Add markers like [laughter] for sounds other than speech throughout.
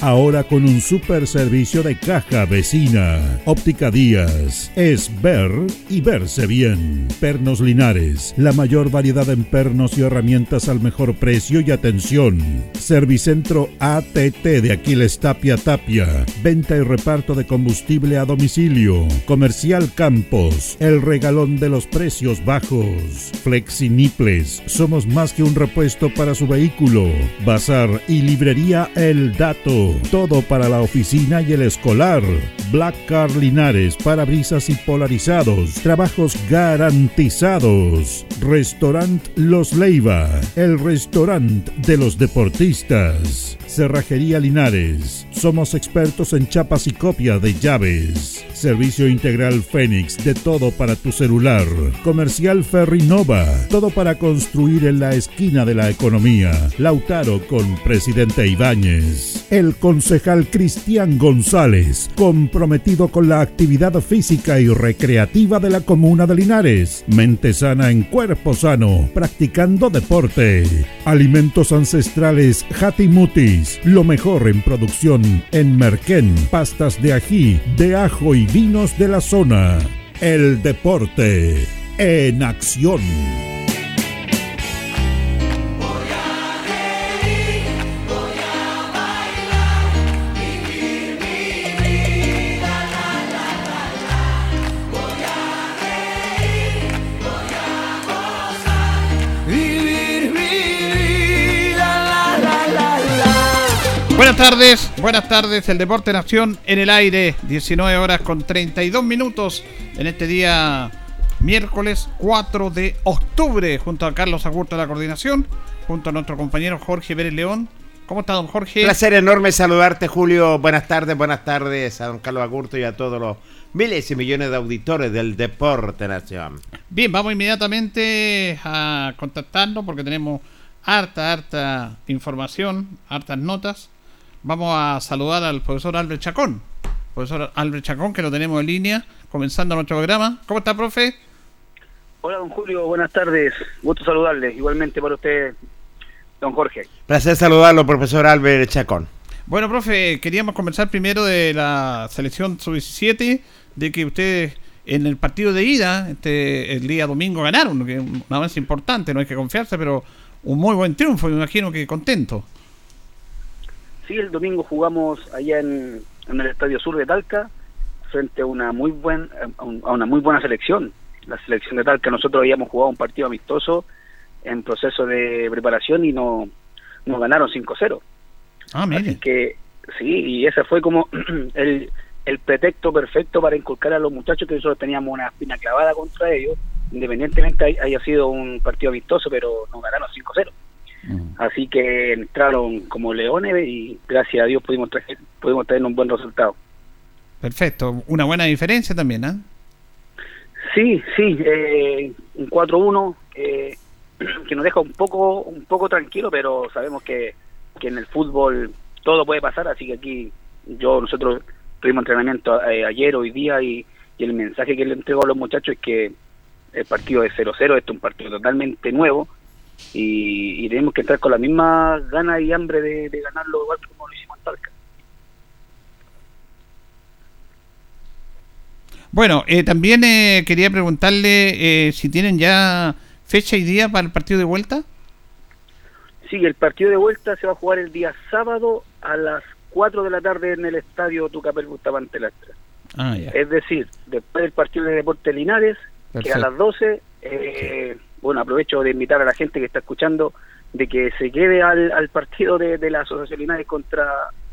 ahora con un super servicio de caja vecina. Óptica Díaz, es ver y verse bien. Pernos Linares, la mayor variedad en pernos y herramientas al mejor precio y atención. Servicentro ATT de Aquiles Tapia Tapia, venta y reparto de combustible a domicilio. Comercial Campos, el regalón de los precios bajos. Flexiniples, somos más que un repuesto para su vehículo. Bazar y librería El Dato. Todo para la oficina y el escolar. Black Car Linares, parabrisas y polarizados. Trabajos garantizados. Restaurant Los Leiva. El restaurante de los deportistas. Cerrajería Linares. Somos expertos en chapas y copia de llaves. Servicio integral Fénix, de todo para tu celular. Comercial Ferrinova, todo para construir en la esquina de la economía. Lautaro con Presidente Ibáñez. El concejal Cristian González, comprometido con la actividad física y recreativa de la comuna de Linares. Mente sana en cuerpo sano, practicando deporte. Alimentos ancestrales Hatimutis, lo mejor en producción en Merquén, pastas de ají, de ajo y vinos de la zona. El deporte en acción. Buenas tardes, buenas tardes, el Deporte Nación en el aire, 19 horas con 32 minutos en este día miércoles 4 de octubre, junto a Carlos Agurto de la coordinación, junto a nuestro compañero Jorge Pérez León. ¿Cómo está, don Jorge? Placer enorme saludarte, Julio. Buenas tardes, buenas tardes a don Carlos Agurto y a todos los miles y millones de auditores del Deporte Nación. Bien, vamos inmediatamente a contactarnos porque tenemos harta, harta información, hartas notas vamos a saludar al profesor Albert Chacón. Profesor Albert Chacón, que lo tenemos en línea, comenzando nuestro programa. ¿Cómo está, profe? Hola, don Julio, buenas tardes. Gusto saludarle. Igualmente para usted, don Jorge. Placer saludarlo, profesor Albert Chacón. Bueno, profe, queríamos comenzar primero de la selección sub-17, de que ustedes en el partido de ida, este, el día domingo ganaron, que es un avance importante, no hay que confiarse, pero un muy buen triunfo, me imagino que contento. Sí, el domingo jugamos allá en, el Estadio Sur de Talca frente a una muy buen a una muy buena selección. La selección de Talca nosotros habíamos jugado un partido amistoso en proceso de preparación y no nos ganaron 5-0. Ah, mire. Así que sí, y ese fue como [clears throat] el, el pretexto perfecto para inculcar a los muchachos que nosotros teníamos una espina clavada contra ellos, independientemente haya sido un partido amistoso, pero nos ganaron 5-0. Mm. Así que entraron como leones y gracias a Dios pudimos, traer, pudimos tener un buen resultado. Perfecto, una buena diferencia también, ¿ah? Sí, sí, eh, un 4-1 eh, [clears throat] que nos deja un poco un poco tranquilo, pero sabemos que, que en el fútbol todo puede pasar, así que aquí yo nosotros tuvimos entrenamiento eh, ayer, hoy día y, y, el mensaje que le entrego a los muchachos es que el partido es 0-0, este es un partido totalmente nuevo, y, tenemos que entrar con la misma gana y hambre de, ganarlo igual como lo hicimos en Talca. Bueno, eh, también eh, quería preguntarle eh, si tienen ya fecha y día para el partido de vuelta. Sí, el partido de vuelta se va a jugar el día sábado a las 4 de la tarde en el estadio Tucapel Bustamante Lastra. Ah, es decir, después del partido de Deportes Linares, que a las 12 eh, bueno, aprovecho de invitar a la gente que está escuchando de que se quede al, partido de, la Asociación Linares contra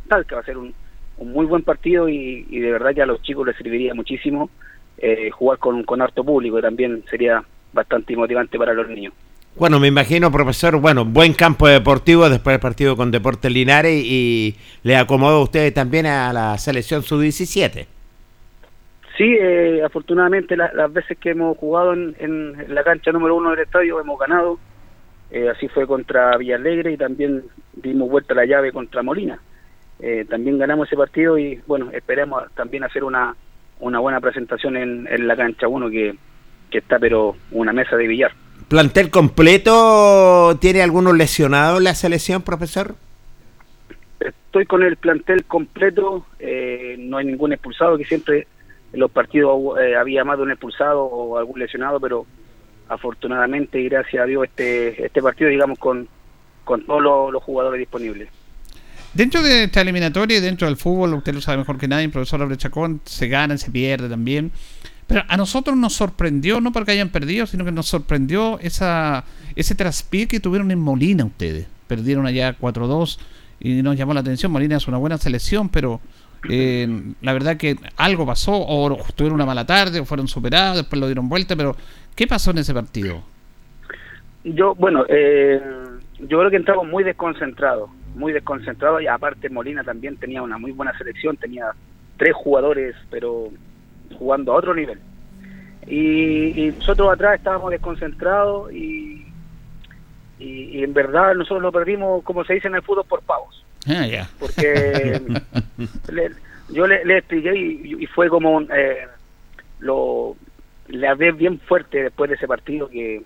Talca. Va a ser un, un muy buen partido y, de verdad que a los chicos les serviría muchísimo eh, jugar con, con harto público también sería bastante motivante para los niños. Bueno, me imagino, profesor, bueno, buen campo deportivo después del partido con Deportes Linares y le acomodó a usted también a la selección sub-17. Sí, eh, afortunadamente la, las veces que hemos jugado en, en, la cancha número uno del estadio hemos ganado. Eh, así fue contra Villalegre y también dimos vuelta la llave contra Molina. Eh, también ganamos ese partido y bueno, esperemos también hacer una, una buena presentación en, en la cancha 1 que, que está pero una mesa de billar. ¿Plantel completo? ¿Tiene algunos lesionados la selección, profesor? Estoy con el plantel completo, eh, no hay ningún expulsado, que siempre en los partidos eh, había más de un expulsado o algún lesionado, pero afortunadamente y gracias a Dios este, este partido, digamos, con, con todos los, jugadores disponibles. Dentro de esta eliminatoria y dentro del fútbol, usted lo sabe mejor que nadie, profesor Abrechacón, se gana, se pierde también. Pero a nosotros nos sorprendió, no porque hayan perdido, sino que nos sorprendió esa ese traspié que tuvieron en Molina ustedes. Perdieron allá 4-2 y nos llamó la atención. Molina es una buena selección, pero eh, la verdad que algo pasó, o tuvieron una mala tarde, o fueron superados, después lo dieron vuelta, pero ¿qué pasó en ese partido? Yo, bueno, eh, yo creo que entramos muy desconcentrados, muy desconcentrados, y aparte Molina también tenía una muy buena selección, tenía tres jugadores, pero jugando a otro nivel. Y, y nosotros atrás estábamos desconcentrados y, y, y, en verdad nosotros lo perdimos, como se dice en el fútbol, por pavos. Ah, yeah. Porque [laughs] le, yo le, le, expliqué y, y fue como eh, lo le hablé bien fuerte después de ese partido que,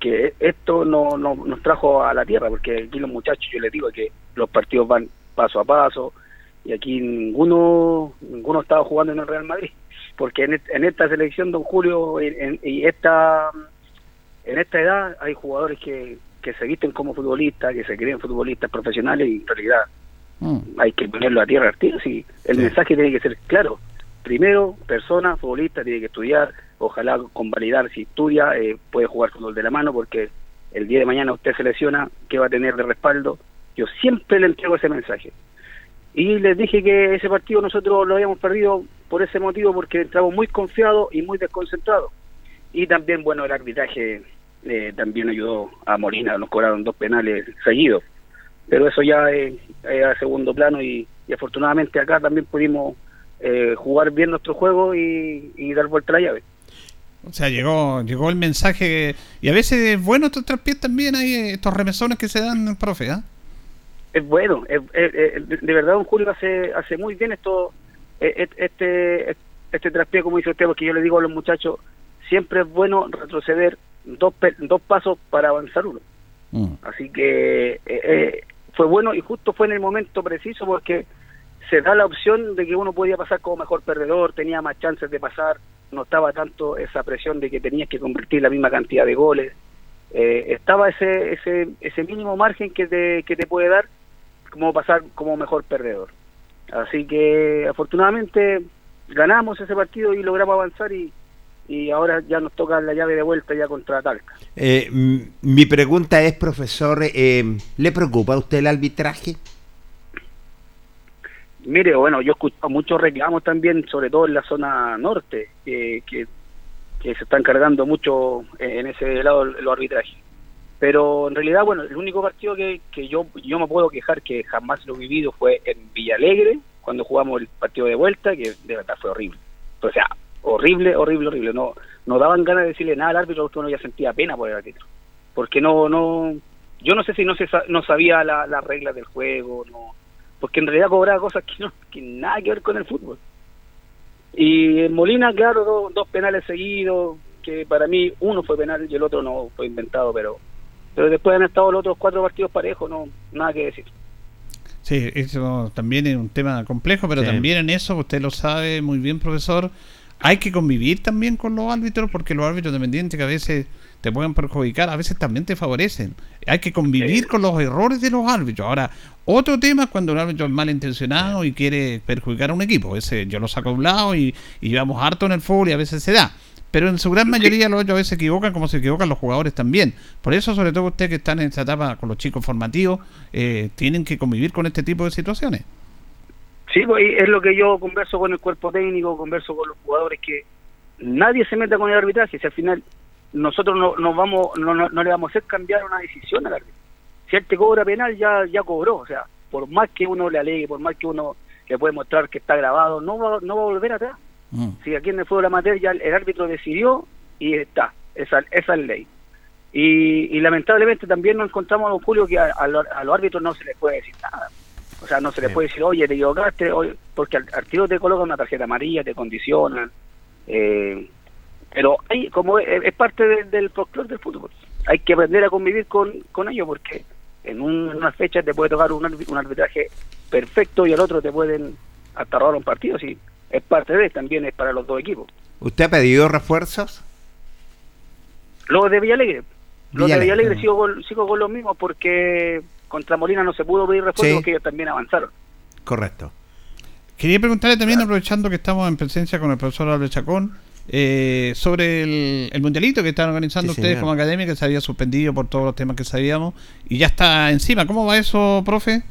que esto no, no nos trajo a la tierra, porque aquí los muchachos, yo les digo que los partidos van paso a paso y aquí ninguno ninguno estaba jugando en el Real Madrid porque en, en esta selección, don Julio, en, y esta en esta edad hay jugadores que, que se visten como futbolistas, que se creen futbolistas profesionales y en realidad mm. hay que ponerlo a tierra y el sí. mensaje tiene que ser claro. Primero, persona, futbolista, tiene que estudiar, ojalá convalidar si estudia, eh, puede jugar fútbol de la mano porque el día de mañana usted se lesiona, ¿qué va a tener de respaldo? Yo siempre le entrego ese mensaje. Y les dije que ese partido nosotros lo habíamos perdido por ese motivo, porque entramos muy confiados y muy desconcentrados. Y también, bueno, el arbitraje eh, también ayudó a Molina, nos cobraron dos penales seguidos. Pero eso ya es, es a segundo plano y, y, afortunadamente acá también pudimos eh, jugar bien nuestro juego y, y, dar vuelta a la llave. O sea, llegó llegó el mensaje y a veces es bueno estos traspiés también, hay estos remesones que se dan, profe, ¿eh? Es bueno, es, es, es, de verdad don Julio hace, hace muy bien esto este este traspié como dice usted porque yo le digo a los muchachos siempre es bueno retroceder dos dos pasos para avanzar uno mm. así que eh, eh, fue bueno y justo fue en el momento preciso porque se da la opción de que uno podía pasar como mejor perdedor tenía más chances de pasar no estaba tanto esa presión de que tenías que convertir la misma cantidad de goles. Eh, estaba ese ese ese mínimo margen que te que te puede dar como pasar como mejor perdedor. Así que afortunadamente ganamos ese partido y logramos avanzar y, y ahora ya nos toca la llave de vuelta ya contra Talca. Eh, mi pregunta es, profesor, eh, ¿le preocupa a usted el arbitraje? Mire, bueno, yo he escuchado muchos reclamos también, sobre todo en la zona norte, eh, que, que se están cargando mucho en ese lado los arbitrajes. Pero en realidad, bueno, el único partido que, que yo, yo me puedo quejar que jamás lo he vivido fue en Villalegre, cuando jugamos el partido de vuelta, que de verdad fue horrible. O sea, horrible, horrible, horrible. No, no daban ganas de decirle nada al árbitro porque uno ya sentía pena por el árbitro. Porque no, no, yo no sé si no se no sabía las la reglas del juego, no, porque en realidad cobraba cosas que no, que nada que ver con el fútbol. Y en Molina, claro, do, dos penales seguidos, que para mí uno fue penal y el otro no fue inventado, pero pero después han estado los otros cuatro partidos parejos, no nada que decir. Sí, eso también es un tema complejo, pero sí. también en eso, usted lo sabe muy bien, profesor, hay que convivir también con los árbitros, porque los árbitros dependientes que a veces te pueden perjudicar, a veces también te favorecen. Hay que convivir sí. con los errores de los árbitros. Ahora, otro tema es cuando un árbitro es malintencionado sí. y quiere perjudicar a un equipo. Ese yo lo saco a un lado y, y llevamos harto en el fútbol y a veces se da pero en su gran mayoría los otros a veces se equivocan como se equivocan los jugadores también. Por eso, sobre todo ustedes que están en esta etapa con los chicos formativos, eh, tienen que convivir con este tipo de situaciones. Sí, pues es lo que yo converso con el cuerpo técnico, converso con los jugadores, que nadie se meta con el arbitraje, si al final nosotros no, nos vamos, no, no, le vamos a hacer cambiar una decisión al árbitro. Si él te cobra penal, ya, ya cobró, o sea, por más que uno le alegue, por más que uno le puede mostrar que está grabado, no va, no va a volver atrás. Mm. Si aquí en el fútbol amateur ya el, árbitro decidió y está, esa, esa es ley. Y, lamentablemente también nos encontramos, don Julio, que a, los árbitros no se les puede decir nada. O sea, no se les puede decir, oye, te equivocaste, porque al, tiro te colocan una tarjeta amarilla, te condicionan. Eh, pero hay, como es, parte del folclore del fútbol, hay que aprender a convivir con, con ellos porque en, una fecha te puede tocar un, un arbitraje perfecto y al otro te pueden hasta robar un partido. Sí, es parte de, también es para los dos equipos. ¿Usted ha pedido refuerzos? Los de Villalegre. Los de Villalegre sigo con, sigo con los mismos porque contra Molina no se pudo pedir refuerzos porque ellos también avanzaron. Correcto. Quería preguntarle también, aprovechando que estamos en presencia con el profesor Albert Chacón, eh, sobre el, mundialito que están organizando ustedes como academia, que se había suspendido por todos los temas que sabíamos, y ya está encima. ¿Cómo va eso, profe?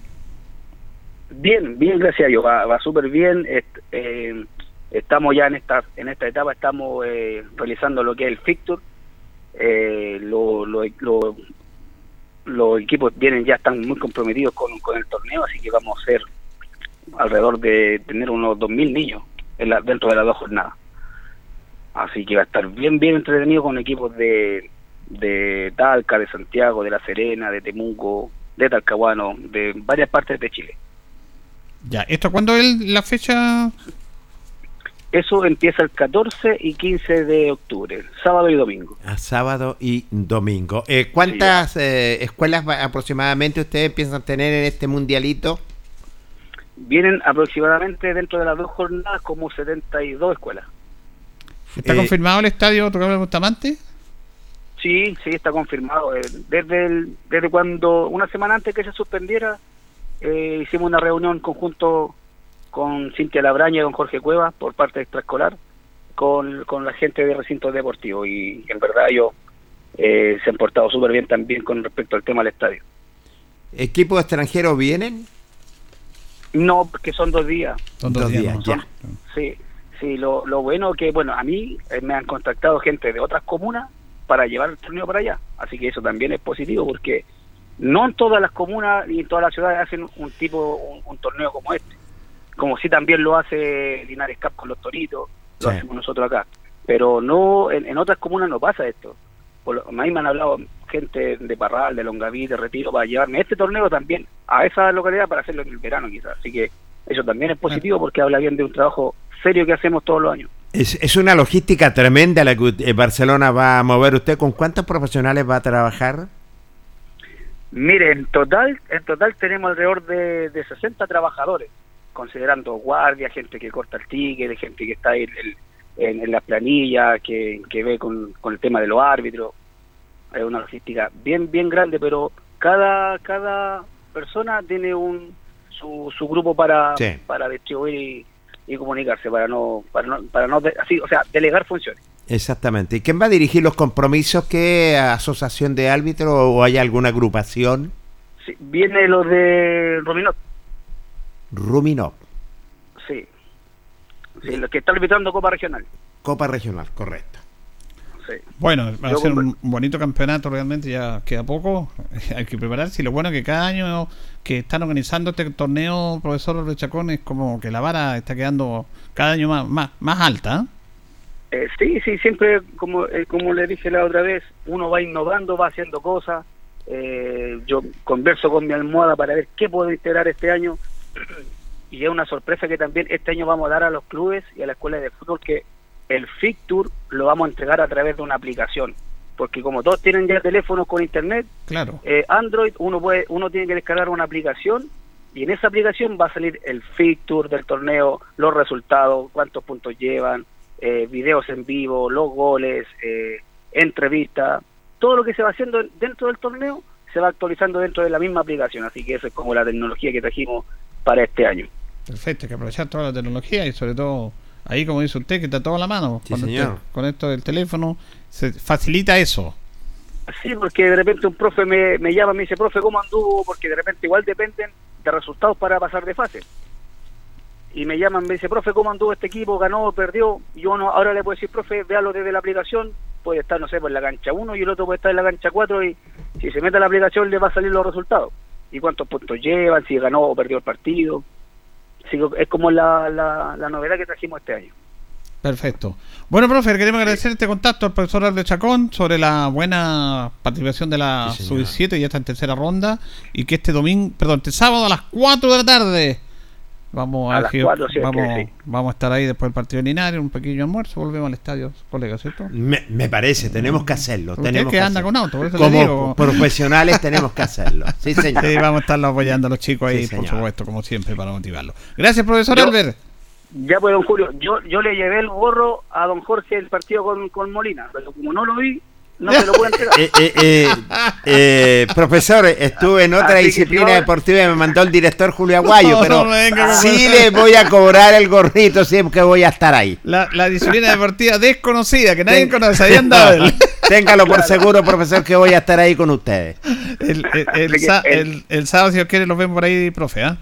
Bien, bien, gracias a Dios, va, súper bien. Eh, estamos ya en esta en esta etapa, estamos eh, realizando lo que es el fixture. Eh, lo, los equipos vienen ya están muy comprometidos con, con el torneo, así que vamos a ser alrededor de tener unos 2.000 niños en la, dentro de las dos jornadas. Así que va a estar bien, bien entretenido con equipos de, de Talca, de Santiago, de La Serena, de Temuco, de Talcahuano, de varias partes de Chile. Ya, ¿esto cuándo es la fecha? Eso empieza el 14 y 15 de octubre, sábado y domingo. A ah, sábado y domingo. Eh, ¿Cuántas eh, escuelas aproximadamente ustedes piensan tener en este mundialito? Vienen aproximadamente dentro de las dos jornadas como 72 escuelas. ¿Está eh, confirmado el estadio Tocable Bustamante? Sí, sí, está confirmado. Eh, desde, desde cuando, una semana antes que se suspendiera, eh, hicimos una reunión conjunto con Cintia Labraña y con Jorge Cuevas por parte de extraescolar, con, con la gente de recinto deportivo y en verdad ellos se han portado súper bien también con respecto al tema del estadio. ¿Equipos extranjeros vienen? No, porque son dos días. Son dos, días, ya. Sí, Sí, lo, lo bueno que, bueno, a mí eh, me han contactado gente de otras comunas para llevar el torneo para allá. Así que eso también es positivo porque no en todas las comunas ni en todas las ciudades hacen un tipo, un, torneo como este. Como si también lo hace Linares Cap con los toritos, lo hacemos nosotros acá. Pero no, en, otras comunas no pasa esto. Por a mí me han hablado gente de Parral, de Longaví, de Retiro, para llevarme este torneo también a esa localidad para hacerlo en el verano quizás. Así que eso también es positivo porque habla bien de un trabajo serio que hacemos todos los años. Es, es una logística tremenda la que eh, Barcelona va a mover. ¿Usted con cuántos profesionales va a trabajar? Mire, en total, en total tenemos alrededor de, de 60 trabajadores, considerando guardia, gente que corta el ticket, gente que está ahí en, en, la planilla, que, que ve con, con, el tema de los árbitros. Es una logística bien, bien grande, pero cada, cada persona tiene un su, su grupo para, para distribuir y comunicarse para no para no, para no así o sea delegar funciones. Exactamente. Y quién va a dirigir los compromisos qué asociación de árbitros o hay alguna agrupación sí, viene lo de Ruminot Ruminot sí sí lo que está arbitrando Copa Regional Copa Regional correcto bueno, va a ser un bonito campeonato realmente, ya queda poco, [laughs] hay que prepararse y lo bueno es que cada año que están organizando este torneo, profesor Rechacón, es como que la vara está quedando cada año más, más, más alta. ¿eh? sí, sí, siempre, como, eh, como le dije la otra vez, uno va innovando, va haciendo cosas. Eh, yo converso con mi almohada para ver qué puedo integrar este año. Y es una sorpresa que también este año vamos a dar a los clubes y a la escuela de fútbol que el Fixture lo vamos a entregar a través de una aplicación. Porque como todos tienen ya teléfonos con internet, claro. Eh, Android uno puede uno tiene que descargar una aplicación y en esa aplicación va a salir el fixture del torneo, los resultados, cuántos puntos llevan, eh, videos en vivo, los goles, eh, entrevistas, todo lo que se va haciendo dentro del torneo se va actualizando dentro de la misma aplicación, así que eso es como la tecnología que trajimos para este año. Perfecto, hay que aprovechar toda la tecnología y sobre todo ahí como dice usted, que está todo a la mano. Sí, con, señor. Este, con esto del teléfono, se facilita eso. Sí, porque de repente un profe me, me llama y me dice, profe, ¿cómo anduvo? Porque de repente igual dependen de resultados para pasar de fase. Y me llaman, me dice, profe, ¿cómo anduvo este equipo? ¿Ganó? ¿Perdió? Y yo no, ahora le puedo decir, profe, véalo desde la aplicación. Puede estar, no sé, por la cancha 1 y el otro puede estar en la cancha 4 y si se mete a la aplicación le va a salir los resultados. Y cuántos puntos llevan, si ganó o perdió el partido. Así que es como la, la, la novedad que trajimos este año. Perfecto. Bueno, profe, queremos agradecer este contacto al profesor Albert Chacón sobre la buena participación de la Sí, señor. Sub-7, ya está en tercera ronda, y que este domingo, perdón, este sábado a las 4 de la tarde vamos A a, las que- 4, sí, es que vamos, sí. vamos a estar ahí después del partido de Linares, un pequeño almuerzo, volvemos al estadio, colega, ¿cierto? Me, me parece, tenemos que hacerlo. Usted Tenemos que anda hacerlo. con auto, por eso le Como digo. [laughs] profesionales tenemos que hacerlo. Sí, señor. Sí, vamos a estarlo apoyando a los chicos ahí, Sí, por supuesto, como siempre, para motivarlos. Gracias, profesor Yo- Albert. Ya pues, don Julio, yo, yo le llevé el gorro a don Jorge el partido con, con Molina, pero como no lo vi, no se lo puedo entregar. [laughs] Eh, eh, eh, eh, profesor, estuve en otra Así disciplina deportiva y me mandó el director Julio Aguayo, [laughs] No, pero no sí le voy a cobrar el gorrito siempre que voy a estar ahí. La, la disciplina deportiva desconocida, que nadie Ten- conoce, ahí andaba [laughs] él. Téngalo por seguro, profesor, que voy a estar ahí con ustedes. El, el, el Así que sa- el- el- el sábado, si os quiere, los vemos por ahí, profe. ¿ah?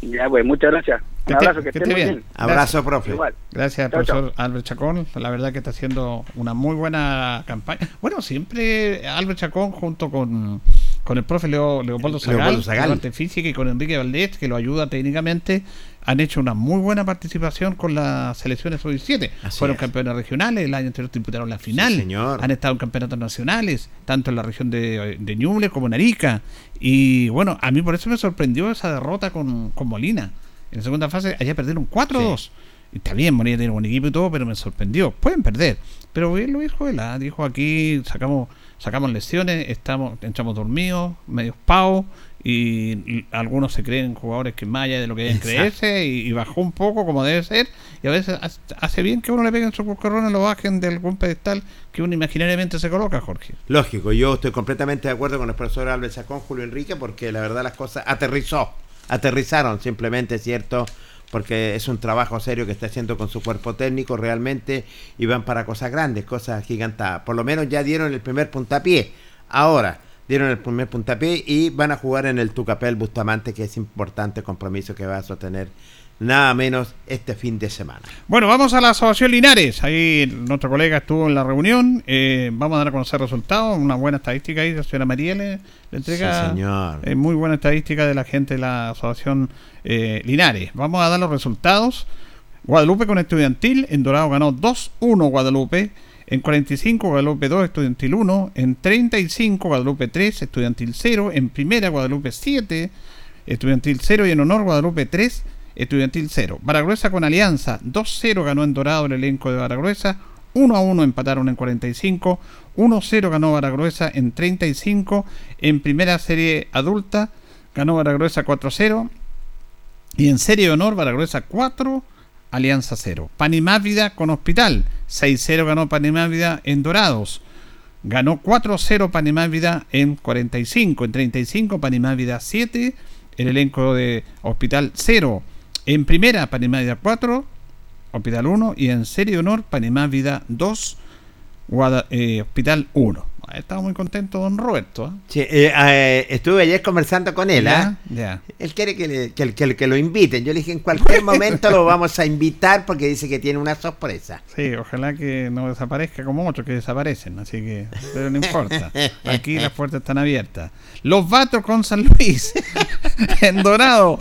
Ya pues, muchas gracias. Que abrazo, que, que esté bien. bien. Abrazo, profe. Igual. Gracias, Chao, profesor Albert Chacón. La verdad que está haciendo una muy buena campaña. Bueno, siempre Albert Chacón junto con, con el profe Leo, Leopoldo Zagal, Leopoldo Zagal. física y con Enrique Valdés, que lo ayuda técnicamente, han hecho una muy buena participación con las selecciones sub-17. Así Fueron es. campeones regionales, el año anterior disputaron la final. señor. Han estado en campeonatos nacionales, tanto en la región de, de Ñuble como en Arica. Y bueno, a mí por eso me sorprendió esa derrota con, con Molina. En la segunda fase, allá perdieron 4-2. Y está bien, Molina tiene buen equipo y todo, pero me sorprendió. Pueden perder. Pero bien lo dijo él, ¿ah? dijo aquí, sacamos sacamos lesiones, estamos entramos dormidos, medios pavos, y, algunos se creen jugadores que más allá de lo que deben creerse, y, y bajó un poco como debe ser, y a veces hace- bien que uno le peguen su y lo bajen de algún pedestal que uno imaginariamente se coloca, Jorge. Lógico, yo estoy completamente de acuerdo con el profesor Albert Chacón, Julio Enrique, porque la verdad las cosas aterrizó, aterrizaron simplemente, ¿cierto? Porque es un trabajo serio que está haciendo con su cuerpo técnico realmente y van para cosas grandes, cosas gigantadas. Por lo menos ya dieron el primer puntapié. Ahora dieron el primer puntapié y van a jugar en el Tucapel Bustamante, que es importante compromiso que va a sostener nada menos este fin de semana. Bueno, vamos a la Asociación Linares. Ahí nuestro colega estuvo en la reunión. Eh, vamos a dar a conocer resultados. Una buena estadística ahí. La señora María le, le entrega Sí, señor. eh, muy buena estadística de la gente de la Asociación eh, Linares. Vamos a dar los resultados. Guadalupe con Estudiantil. En Dorado ganó 2-1 Guadalupe. En 45 Guadalupe 2, Estudiantil 1. En 35 Guadalupe 3, Estudiantil 0. En primera Guadalupe 7, Estudiantil 0. Y en honor Guadalupe 3, Estudiantil 0. Baragruesa con Alianza 2-0 ganó en Dorado el elenco de Baragruesa. 1-1 empataron en 45. 1-0 ganó Baragruesa en 35. En primera serie adulta ganó Baragruesa 4-0. Y en serie de honor Baragruesa 4, Alianza 0. Panimávida con Hospital. 6-0 ganó Panimávida en Dorados. Ganó 4-0 Panimávida en 45. En 35 Panimávida 7. El elenco de Hospital 0. En primera Panimávida 4. Hospital 1. Y en serie de honor Panimávida 2. Guada- eh, Hospital 1. Estaba muy contento don Roberto. ¿eh? Sí, eh, eh, estuve ayer conversando con él, ¿ah? Ya. Él quiere que, le- que, que- que lo inviten. Yo le dije, en cualquier momento lo vamos a invitar porque dice que tiene una sorpresa. Sí, ojalá que no desaparezca como otros que desaparecen, así que, pero no importa. Aquí las puertas están abiertas. Los Vatos con San Luis, [laughs] en Dorado.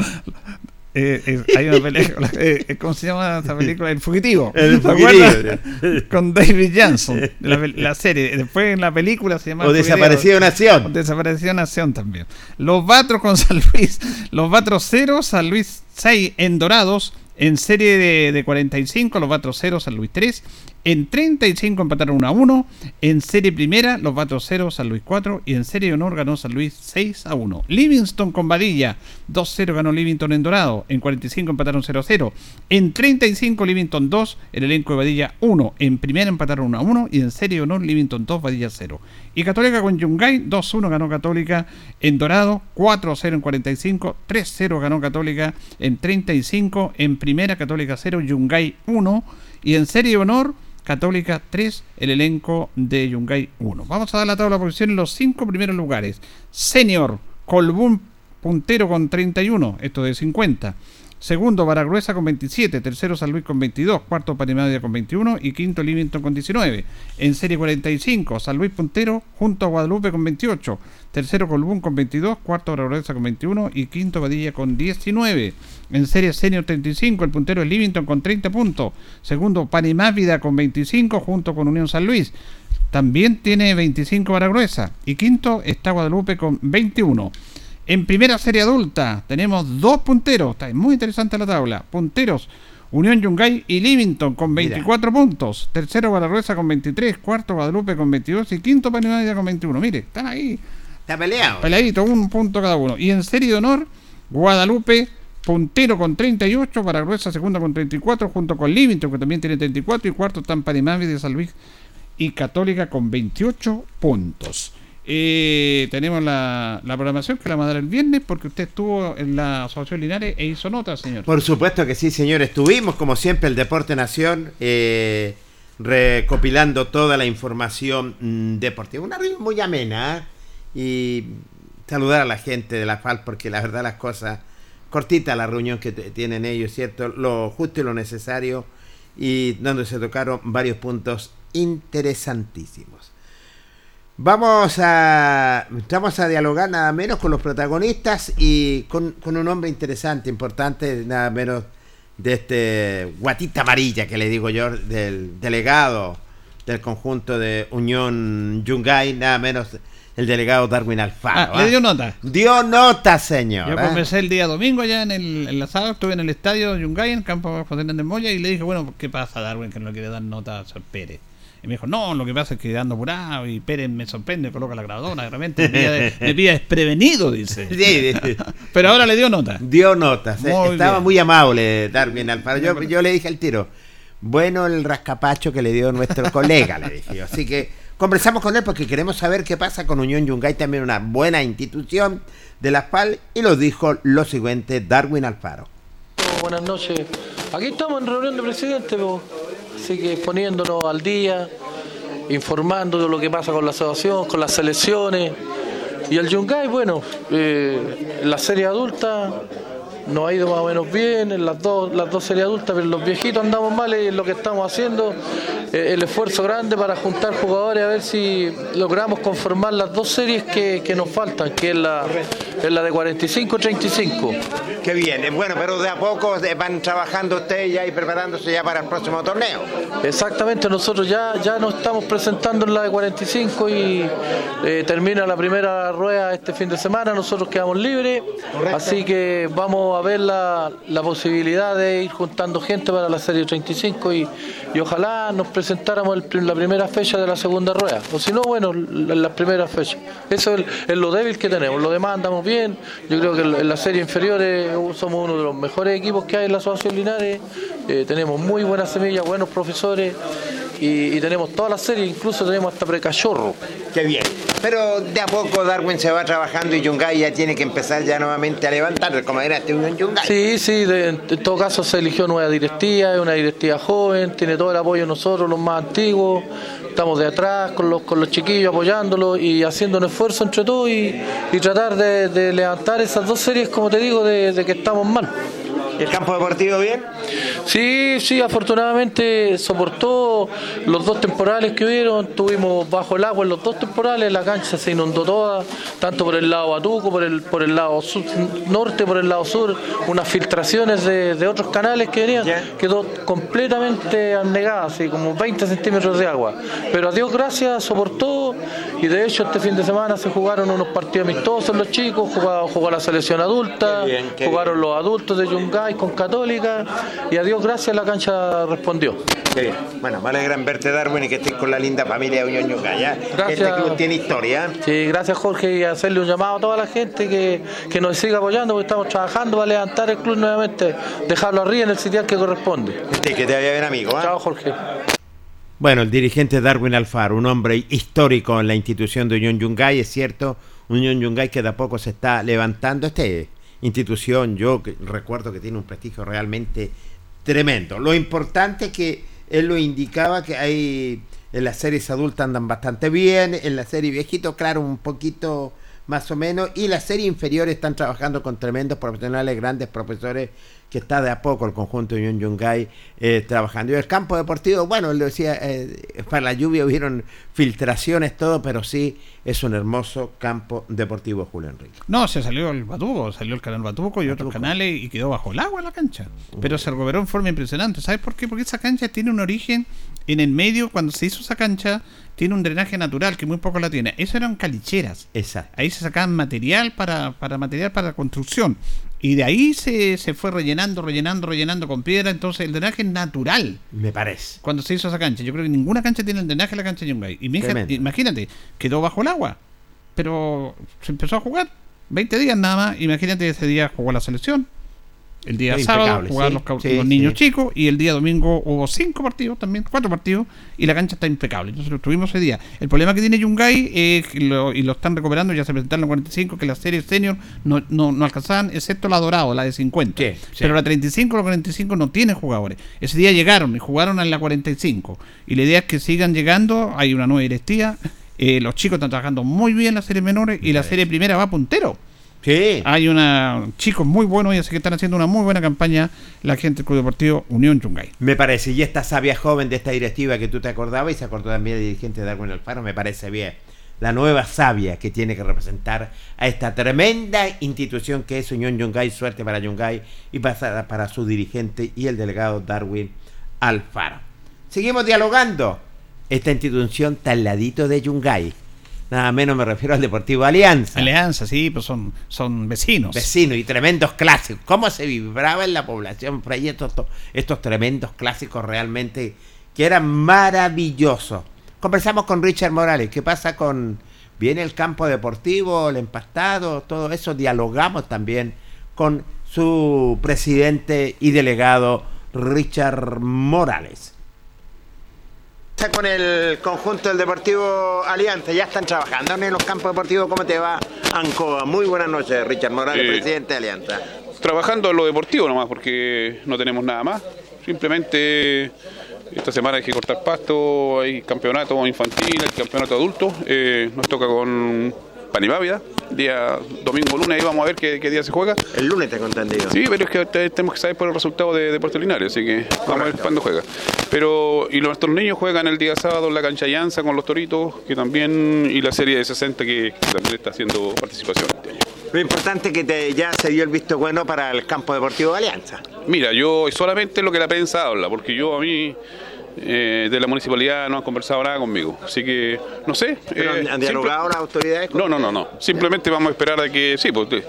Eh, eh, hay una película, [laughs] eh, ¿cómo se llama esa película? El Fugitivo. El ¿te acuerdas? Con David Johnson, la, [laughs] la serie. Después en la película se llama O El Fugitivo. desaparecido Nación. Desapareció Nación también. Los Batros con San Luis. Los Batros 0, San Luis 6 en Dorados. En serie de, de 45, los Batros 0, San Luis 3. En 35 empataron 1 a 1. En serie primera, los Batros 0, San Luis 4. Y en serie de honor ganó San Luis 6 a 1. Livingston con Vadilla. 2-0 ganó Livingston en Dorado. En 45 empataron 0 a 0. En 35 Livingston 2. El elenco de Vadilla 1. En primera empataron 1 a 1. Y en serie de honor Livingston 2, Vadilla 0. Y Católica con Yungay. 2-1 ganó Católica en Dorado. 4-0 en 45. 3-0 ganó Católica en 35. En Primera, Católica 0, Yungay 1. Y en Serie de Honor, Católica 3, el elenco de Yungay 1. Vamos a dar la tabla de posición en los cinco primeros lugares. Senior, Colbún puntero con 31, esto de 50. Segundo, Baragruesa con 27. Tercero, San Luis con 22. Cuarto, Panimadia con 21. Y quinto, Livington con 19. En serie 45, San Luis puntero junto a Guadalupe con 28. Tercero, Colbún con 22. Cuarto, Baragruesa con 21. Y quinto, Badilla con 19. En serie senior 35, el puntero es Livington con 30 puntos. Segundo, Panimávida con 25 junto con Unión San Luis. También tiene 25 Baragruesa. Y quinto está Guadalupe con 21. En primera serie adulta tenemos dos punteros. Está muy interesante la tabla. Punteros. Unión Yungay y Livington con 24 puntos. Tercero Baragruesa con 23. Cuarto Guadalupe con 22. Y quinto Panamá con 21. Mire, están ahí. Está peleado. Peleadito, un punto cada uno. Y en serie de honor, Guadalupe puntero con 38. Baragruesa segunda con 34. Junto con Livington que también tiene 34. Y cuarto están Panamá de San Luis y Católica con 28 puntos. Eh, tenemos la, programación que la vamos a dar el viernes porque usted estuvo en la Asociación Linares e hizo nota, señor. Por supuesto que sí, señor. Estuvimos, como siempre, el Deporte Nación, eh, recopilando toda la información mm, deportiva. Una reunión muy amena ¿eh? y saludar a la gente de la FAL porque la verdad las cosas, cortita la reunión que tienen ellos, ¿cierto? Lo justo y lo necesario y donde se tocaron varios puntos interesantísimos. Vamos a, vamos a dialogar nada menos con los protagonistas y con, un hombre interesante, importante, nada menos de este guatita amarilla que le digo yo, del delegado del conjunto de Unión Yungay, nada menos el delegado Darwin Alfaro. Ah, ¿Le dio nota? Dio nota, señor. Yo ¿eh? comencé el día domingo allá en el, en la sala, estuve en el estadio Yungay, en el campo José de Moya, y le dije, bueno, ¿qué pasa Darwin que no quiere dar nota a Sor Pérez? Y me dijo, no, lo que pasa es que ando apurado y Pérez me sorprende, coloca la grabadora, de repente me pilla, desprevenido, dice. [laughs] Pero ahora le dio nota. Dio nota, estaba muy amable Darwin Alfaro. Yo, yo le dije al tiro, bueno el rascapacho que le dio nuestro [laughs] colega, le dije. Así que conversamos con él porque queremos saber qué pasa con Unión Yungay, también una buena institución de la FAL, y lo dijo lo siguiente Darwin Alfaro. Buenas noches. Aquí estamos en reunión de presidente, así que poniéndonos al día, informando de lo que pasa con la asociación, con las selecciones. Y el Yungay, bueno, eh, la serie adulta nos ha ido más o menos bien en las dos, las dos series adultas, pero los viejitos andamos mal y lo que estamos haciendo, eh, el esfuerzo grande para juntar jugadores a ver si logramos conformar las dos series que, nos faltan, que es la, es la de 45-35. Qué bien, eh, bueno, pero de a poco van trabajando ustedes ya y preparándose ya para el próximo torneo. Exactamente, nosotros ya, ya nos estamos presentando en la de 45 y eh, termina la primera rueda este fin de semana, nosotros quedamos libres, así que vamos a ver la, posibilidad de ir juntando gente para la serie 35 y, y ojalá nos presentáramos en la primera fecha de la segunda rueda, o si no, bueno, en la primera fecha. Eso es, lo débil que tenemos, lo demás andamos bien, yo creo que en la serie inferior somos uno de los mejores equipos que hay en la Asociación Linares, eh, tenemos muy buenas semillas, buenos profesores y, tenemos toda la serie, incluso tenemos hasta precachorro. Qué bien. Pero de a poco Darwin se va trabajando y Yungay ya tiene que empezar ya nuevamente a levantar, como era este un Yungay. Sí, sí, en todo caso se eligió nueva directiva, es una directiva joven, tiene el apoyo de nosotros, los más antiguos, estamos de atrás con los, con los chiquillos apoyándolos y haciendo un esfuerzo entre todos y, tratar de, levantar esas dos series, como te digo, de que estamos mal. ¿El campo deportivo bien? Sí, sí, afortunadamente soportó los dos temporales que hubieron, tuvimos bajo el agua en los dos temporales, la cancha se inundó toda, tanto por el lado Batuco, por el, por el lado sur, norte, por el lado sur, unas filtraciones de, otros canales que venían, quedó completamente anegada, así como 20 centímetros de agua. Pero a Dios gracias soportó y de hecho este fin de semana se jugaron unos partidos amistosos los chicos, jugó, jugó la selección adulta, jugaron los adultos de Yungay con Católica y a Dios gracias la cancha respondió. Bueno, me alegra verte Darwin y que estés con la linda familia de Unión ¿ya? Gracias. Este club tiene historia. Sí, gracias Jorge y hacerle un llamado a toda la gente que, que nos siga apoyando porque estamos trabajando para levantar el club nuevamente, dejarlo arriba en el sitial que corresponde. Sí, que te vaya bien amigo. ¿eh? Chao Jorge. Bueno, el dirigente Darwin Alfaro, un hombre histórico en la institución de Unión Yungay, es cierto, Unión Yungay que de a poco se está levantando. Este institución, yo recuerdo que tiene un prestigio realmente tremendo. Lo importante que él lo indicaba que hay en las series adultas andan bastante bien, en la serie viejito, claro, un poquito más o menos, y las series inferiores están trabajando con tremendos profesionales, grandes profesores que está de a poco el conjunto de Yun Yungay eh, trabajando. Y el campo deportivo, bueno, le decía, eh, para la lluvia hubieron filtraciones, todo, pero sí es un hermoso campo deportivo, Julio Enrique. No, se salió el Batuco, salió el canal Batuco y otros canales y quedó bajo el agua la cancha. Pero se recuperó en forma impresionante. ¿Sabes por qué? Porque esa cancha tiene un origen en el medio, cuando se hizo esa cancha, tiene un drenaje natural que muy poco la tiene. Eso eran calicheras. Exacto. Ahí se sacaban material para, para material para construcción. Y de ahí se, se fue rellenando, rellenando, rellenando con piedra. Entonces el drenaje es natural. Me parece. Cuando se hizo esa cancha. Yo creo que ninguna cancha tiene el drenaje de la cancha de Yungay. Y mi hija, imagínate, quedó bajo el agua. Pero se empezó a jugar. 20 días nada más. Imagínate, ese día jugó la selección. El día sábado sí, los, sí, los niños sí. chicos. Y el día domingo hubo cinco partidos también, cuatro partidos. Y la cancha está impecable. Entonces lo tuvimos ese día. El problema que tiene Yungay, que lo- y lo están recuperando, ya se presentaron en 45, que las series senior no, no, no alcanzaban, excepto la dorado, la de 50. Sí, sí. Pero la 35 la 45 no tiene jugadores. Ese día llegaron y jugaron en la 45. Y la idea es que sigan llegando. Hay una nueva directiva. eh, los chicos están trabajando muy bien las series menores y la serie primera va puntero. Sí. Hay una chicos muy buenos y así que están haciendo una muy buena campaña la gente del Club Deportivo Unión Yungay. Me parece, y esta sabia joven de esta directiva que tú te acordabas y se acordó también el dirigente de Darwin Alfaro, me parece bien. La nueva sabia que tiene que representar a esta tremenda institución que es Unión Yungay, suerte para Yungay y para, para su dirigente y el delegado Darwin Alfaro. Seguimos dialogando. Esta institución al ladito de Yungay. Nada menos me refiero al Deportivo Alianza. Alianza, sí, pues son, son vecinos. Vecinos y tremendos clásicos. ¿Cómo se vibraba en la población, estos, estos, estos tremendos clásicos realmente que eran maravillosos? Conversamos con Richard Morales. ¿Qué pasa con... Viene el campo deportivo, el empastado, todo eso? Dialogamos también con su presidente y delegado, Richard Morales. Está con el conjunto del Deportivo Alianza, ya están trabajando en los campos deportivos. ¿Cómo te va, Ancoa? Muy buenas noches, Richard Morales, Eh, presidente de Alianza. trabajando en lo deportivo nomás, porque no tenemos nada más. Simplemente esta semana hay que cortar pasto, hay campeonato infantil, hay campeonato adulto. Eh, nos toca con Panimávida, día domingo, lunes, ahí vamos a ver qué, qué día se juega. El lunes tengo entendido. Sí, pero es que te- tenemos que saber por el resultado de Deportes Linares, así que vamos a ver cuándo juega. Pero, y nuestros niños juegan el día sábado en la cancha Llanza con los Toritos, que también, y la serie de 60 que, que también está haciendo participación este año. Lo importante es que te- ya se dio el visto bueno para el campo deportivo de Alianza. Mira, yo solamente lo que la prensa habla, porque yo a mí eh, de la municipalidad no han conversado nada conmigo. Así que, no sé. ¿Pero eh, han, simple- dialogado las autoridades? con- No, no, no, no. Simplemente vamos a esperar a que, sí, pues te-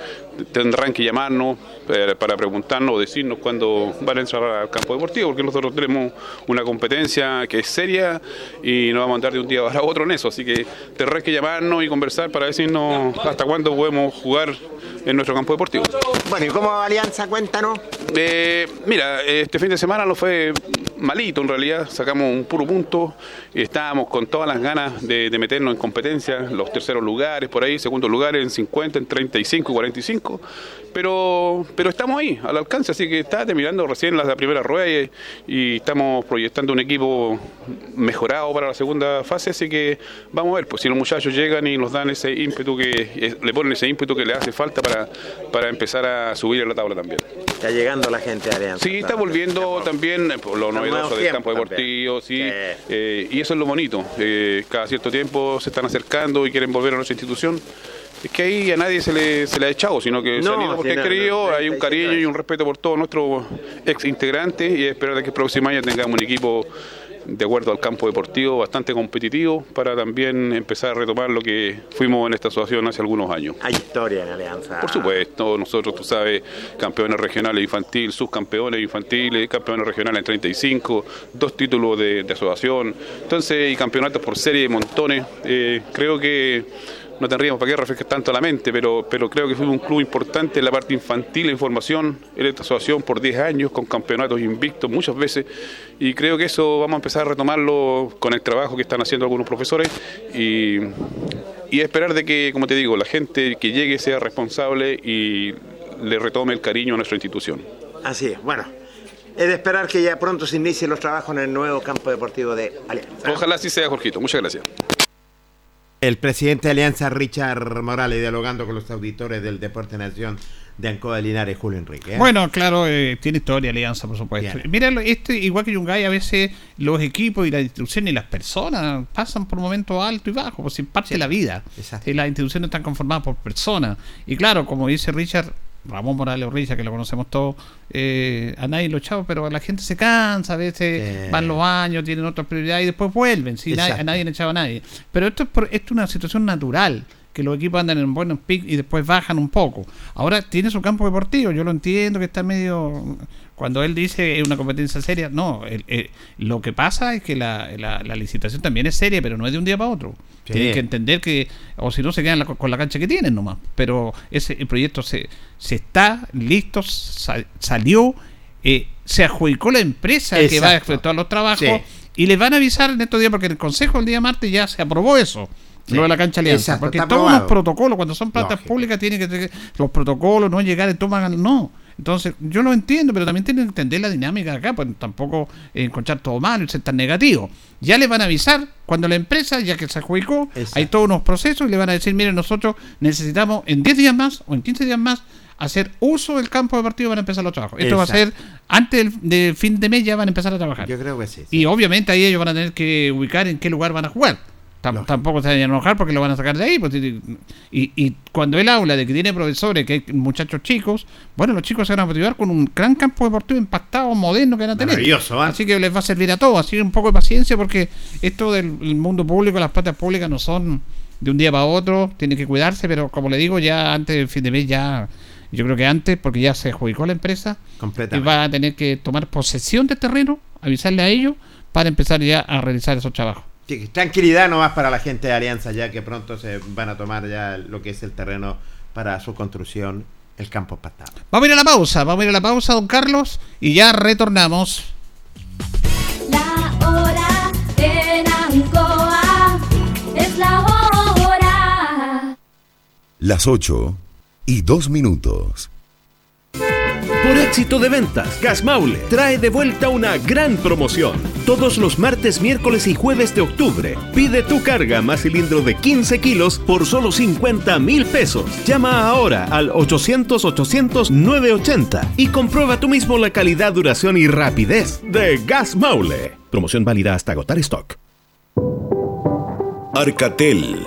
tendrán que llamarnos eh, para preguntarnos o decirnos cuándo van a entrar al campo deportivo, porque nosotros tenemos una competencia que es seria y no vamos a andar de un día para otro en eso. Así que tendrán que llamarnos y conversar para decirnos hasta cuándo podemos jugar en nuestro campo deportivo. Bueno, ¿y cómo va Alianza? Cuéntanos. Eh, mira, este fin de semana no fue malito en realidad, sacamos un puro punto y estábamos con todas las ganas de, de meternos en competencia, los terceros lugares por ahí, segundos lugares en 50, en 35, 45, pero, pero estamos ahí, al alcance, así que está terminando recién la, la primera rueda y, y estamos proyectando un equipo mejorado para la segunda fase, así que vamos a ver, pues si los muchachos llegan y nos dan ese ímpetu que, eh, le ponen ese ímpetu que le hace falta para, para empezar a subir en la tabla también. Está llegando la gente Alianza. Sí, está volviendo también eh, por lo novedoso del campo deportivo, sí, eh, y eso es lo bonito. eh, cada cierto tiempo se están acercando y quieren volver a nuestra institución. Es que ahí a nadie se le, se le ha echado, sino que se No, han ido porque no, querido, no, hay un 35 cariño y un respeto por todos nuestros ex integrantes y esperar que el próximo año tengamos un equipo de acuerdo al campo deportivo bastante competitivo para también empezar a retomar lo que fuimos en esta asociación hace algunos años. Hay historia en Alianza. Por supuesto, nosotros, tú sabes, campeones regionales infantil, subcampeones infantiles, campeones regionales en 35, dos títulos de, de asociación, entonces, y campeonatos por serie de montones. Eh, creo que no tendríamos para qué refrescar tanto la mente, pero, pero creo que fuimos un club importante en la parte infantil en formación en esta asociación por 10 años, con campeonatos invictos muchas veces, y creo que eso vamos a empezar a retomarlo con el trabajo que están haciendo algunos profesores y, y esperar de que, como te digo, la gente que llegue sea responsable y le retome el cariño a nuestra institución. Así es, bueno. Es de esperar que ya pronto se inicien los trabajos en el nuevo campo deportivo de Alianza. Ojalá así sea, Jorgito. Muchas gracias. El presidente de Alianza, Richard Morales, dialogando con los auditores del Deporte Nación de Ancoa de Linares, Julio Enrique. ¿eh? Bueno, claro, eh, tiene historia Alianza, por supuesto. Bien. Mira, este, igual que Yungay, a veces los equipos y la institución y las personas pasan por momentos altos y bajos, pues sin parte de la vida. Exacto. Sí, las instituciones están conformadas por personas. Y claro, como dice Richard, Ramón Morales Orrilla, que lo conocemos todos, eh, a nadie lo echaba, pero la gente se cansa, a veces Sí. van los años, tienen otras prioridades y después vuelven. ¿sí? Nadie- a nadie le echaba a nadie. Pero esto es, por- esto es una situación natural que los equipos andan en buenos picos y después bajan un poco. Ahora tiene su campo deportivo, yo lo entiendo que está medio... Cuando él dice es una competencia seria, no, el- el- lo que pasa es que la, la- la licitación también es seria, pero no es de un día para otro. Sí. Tienen que entender que, o si no, se quedan la- con la cancha que tienen nomás. Pero ese el proyecto se, se está listo, sa- salió, eh, se adjudicó la empresa que va a efectuar los trabajos Sí. y les van a avisar en estos días, porque en el Consejo el día martes ya se aprobó eso. Sí. Lo de la cancha alianza. Exacto, porque todos los protocolos, cuando son plantas Lógico. públicas, tienen que los protocolos, no llegar y toman. No. Entonces, yo lo entiendo, pero también tienen que entender la dinámica de acá, pues tampoco eh, encontrar todo malo y ser tan negativo. Ya les van a avisar cuando la empresa, ya que se adjudicó, Exacto. hay todos unos procesos y le van a decir, miren, nosotros necesitamos en 10 días más o en 15 días más hacer uso del campo de partido para empezar los trabajos. Esto va a ser antes del, del fin de mes ya van a empezar a trabajar. Yo creo que sí. sí. Y obviamente ahí ellos van a tener que ubicar en qué lugar van a jugar. Tampoco se vayan a enojar porque lo van a sacar de ahí. pues, y, y- cuando él habla de que tiene profesores, que hay muchachos chicos, bueno, los chicos se van a motivar con un gran campo deportivo impactado, moderno que van a tener. Maravilloso, ¿ah? Así que les va a servir a todos. Así que un poco de paciencia porque esto del el mundo público, las platas públicas no son de un día para otro, tienen que cuidarse, pero como le digo, ya antes del fin de mes, ya, yo creo que antes, porque ya se adjudicó la empresa, y va a tener que tomar posesión del terreno, avisarle a ellos para empezar ya a realizar esos trabajos. Tranquilidad nomás para la gente de Alianza, ya que pronto se van a tomar ya lo que es el terreno para su construcción, el campo pastado. Vamos a ir a la pausa, vamos a ir a la pausa, don Carlos, y ya retornamos. La hora en Ancoa es la hora. Las 8 y 2 minutos. Por éxito de ventas, Gas Maule trae de vuelta una gran promoción. Todos los martes, miércoles y jueves de octubre, pide tu carga más cilindro de 15 kilos por solo 50 mil pesos. Llama ahora al 800-800-980 y comprueba tú mismo la calidad, duración y rapidez de Gas Maule. Promoción válida hasta agotar stock. Arcatel,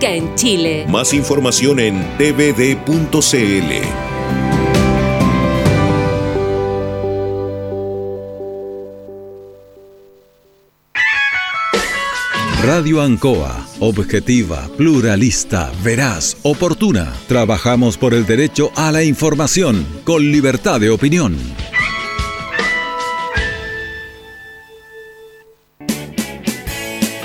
en Chile. Más información en tvd.cl. Radio Ancoa, objetiva, pluralista, veraz, oportuna. Trabajamos por el derecho a la información, con libertad de opinión.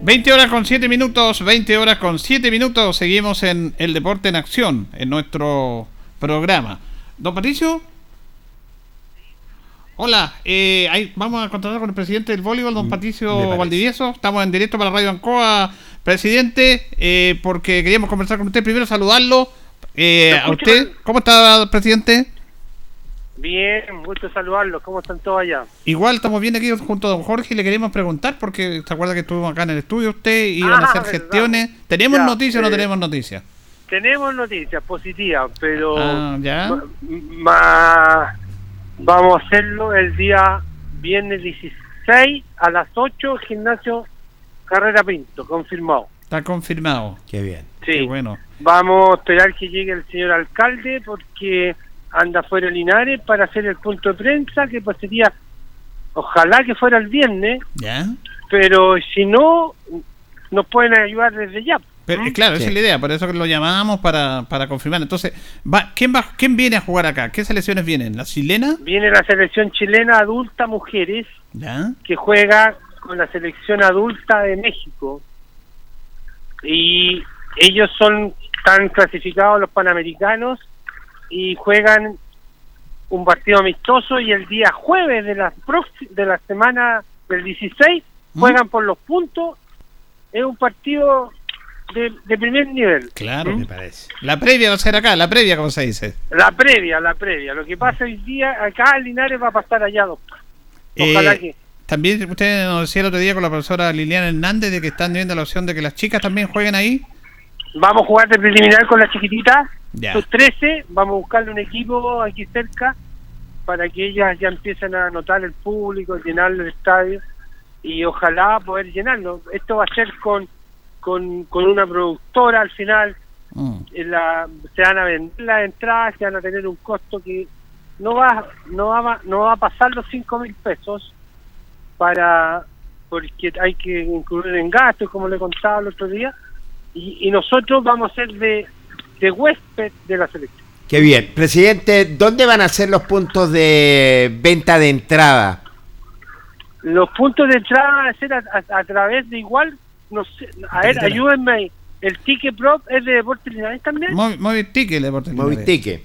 20 horas con 7 minutos, 20 horas con 7 minutos. Seguimos en el deporte en acción, en nuestro programa. Don Patricio. Hola, eh, ahí vamos a contratar con el presidente del voleibol, don Patricio Valdivieso. Estamos en directo para Radio Ancoa, presidente, eh, porque queríamos conversar con usted. Primero saludarlo. Eh, a usted, ¿cómo está, presidente? Bien, gusto saludarlos. ¿Cómo están todos allá? Igual estamos bien aquí junto a don Jorge y le queríamos preguntar, porque se acuerda que estuvimos acá en el estudio usted y iban a Ah, hacer verdad. gestiones. ¿Tenemos Ya, noticias o no eh, tenemos noticias? Tenemos noticias positivas, pero Ah, ya. ma- ma- vamos a hacerlo el día viernes 16 a las 8, gimnasio Carrera Pinto, confirmado. Está confirmado. Qué bien. Sí. Qué bueno. Vamos a esperar que llegue el señor alcalde porque anda fuera de Linares para hacer el punto de prensa, que pues sería, ojalá que fuera el viernes, ¿Ya? pero si no, nos pueden ayudar desde ya. Pero, eh, claro, esa es la idea, por eso que lo llamamos para, para confirmar. Entonces, va, ¿quién, va, ¿quién viene a jugar acá? ¿Qué selecciones vienen? ¿La chilena? Viene la selección chilena adulta mujeres ¿Ya? que juega con la selección adulta de México y ellos son están clasificados los panamericanos y juegan un partido amistoso y el día jueves de la de la semana del 16 ¿Mm? juegan por los puntos. Es un partido de, de primer nivel. Claro. Me parece. La previa va a ser acá, la previa, como se dice. La previa, la previa. Lo que pasa hoy día acá Linares va a pasar allá dos. Ojalá Eh, que También usted nos decía el otro día con la profesora Liliana Hernández de que están viendo la opción de que las chicas también jueguen ahí. vamos a jugar de preliminar con las chiquititas. Ya. Sus 13, vamos a buscarle un equipo aquí cerca para que ellas ya empiecen a anotar el público, llenar el estadio y ojalá poder llenarlo. Esto va a ser con, con, con una productora al final. Mm. en la, se van a vender las entradas que van a tener un costo que no va no va no va a pasar los cinco mil pesos para porque hay que incluir en gastos como le contaba el otro día y, y nosotros vamos a ser de, de huésped de la selección Qué bien. Presidente, ¿dónde van a ser los puntos de venta de entrada? los puntos de entrada van a ser a, a- a través de igual no sé a ver ayúdenme ahí. el ticket prop es de Deportes Linares también Movi- Movitique, el deporte. Linares. Movitique.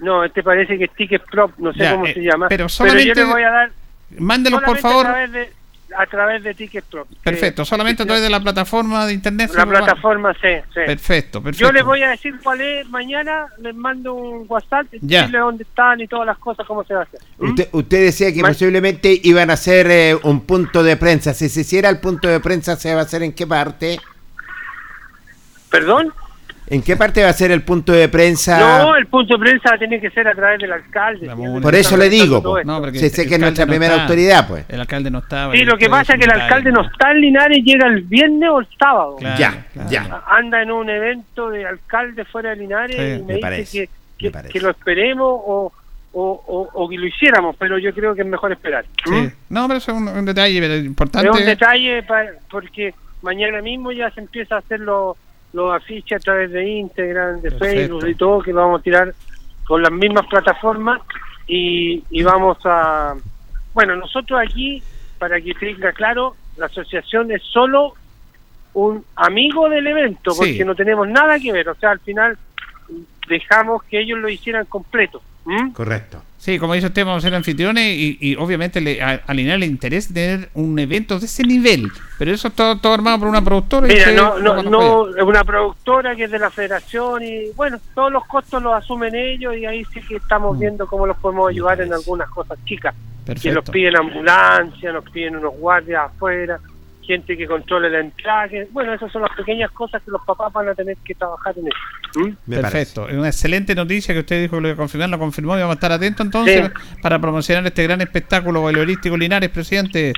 no este parece que es ticket prop no sé Ya, cómo eh, se llama pero yo solamente- le voy a dar Mándelos, por favor. A través de, a través de Ticket Pro. Perfecto, solamente a través de la plataforma de internet. La plataforma, sí, sí. Perfecto, perfecto. Yo les voy a decir cuál es mañana, les mando un WhatsApp, Ya. decirle dónde están y todas las cosas, cómo se va a hacer. Usted, usted decía que Ma- posiblemente iban a hacer eh, un punto de prensa. Si se hiciera el punto de prensa, ¿se va a hacer en qué parte? ¿Perdón? ¿En qué parte va a ser el punto de prensa? No, el punto de prensa tiene que ser a través del alcalde. Por eso le digo. No, porque Sí, sé el que es nuestra alcalde no primera está. autoridad, pues. El alcalde no estaba. Sí, lo que pasa es que el alcalde no está en Linares, llega el viernes o el sábado. Claro, Ya, claro. ya. Anda en un evento de alcalde fuera de Linares Sí, y me me, dice parece, que, lo esperemos o, o, o, o que lo hiciéramos, pero yo creo que es mejor esperar. ¿Mm? Sí. No, pero eso es un, un detalle pero importante. Es un detalle pa- porque mañana mismo ya se empieza a hacer los los afiches a través de Instagram, de Perfecto. Facebook y todo, que vamos a tirar con las mismas plataformas y, y vamos a... Bueno, nosotros aquí, para que tenga claro, la asociación es solo un amigo del evento, Sí. porque no tenemos nada que ver, o sea, al final dejamos que ellos lo hicieran completo. ¿Mm? Correcto. Sí, como dice usted, vamos a ser anfitriones y, y obviamente le, a, a Linares le interesa tener un evento de ese nivel. Pero eso todo, todo armado por una productora. Mira, no, no, no, es una productora que es de la federación y bueno, todos los costos los asumen ellos y ahí sí que estamos viendo cómo los podemos ayudar en algunas cosas chicas. Que Perfecto. nos piden ambulancia, nos piden unos guardias afuera, gente que controle la entrada. que- bueno, esas son las pequeñas cosas que los papás van a tener que trabajar en eso. ¿Mm? Me Perfecto, es una excelente noticia que usted dijo que lo iba a confirmar, lo confirmó y vamos a estar atentos entonces para promocionar este gran espectáculo bailarístico Linares, presidente.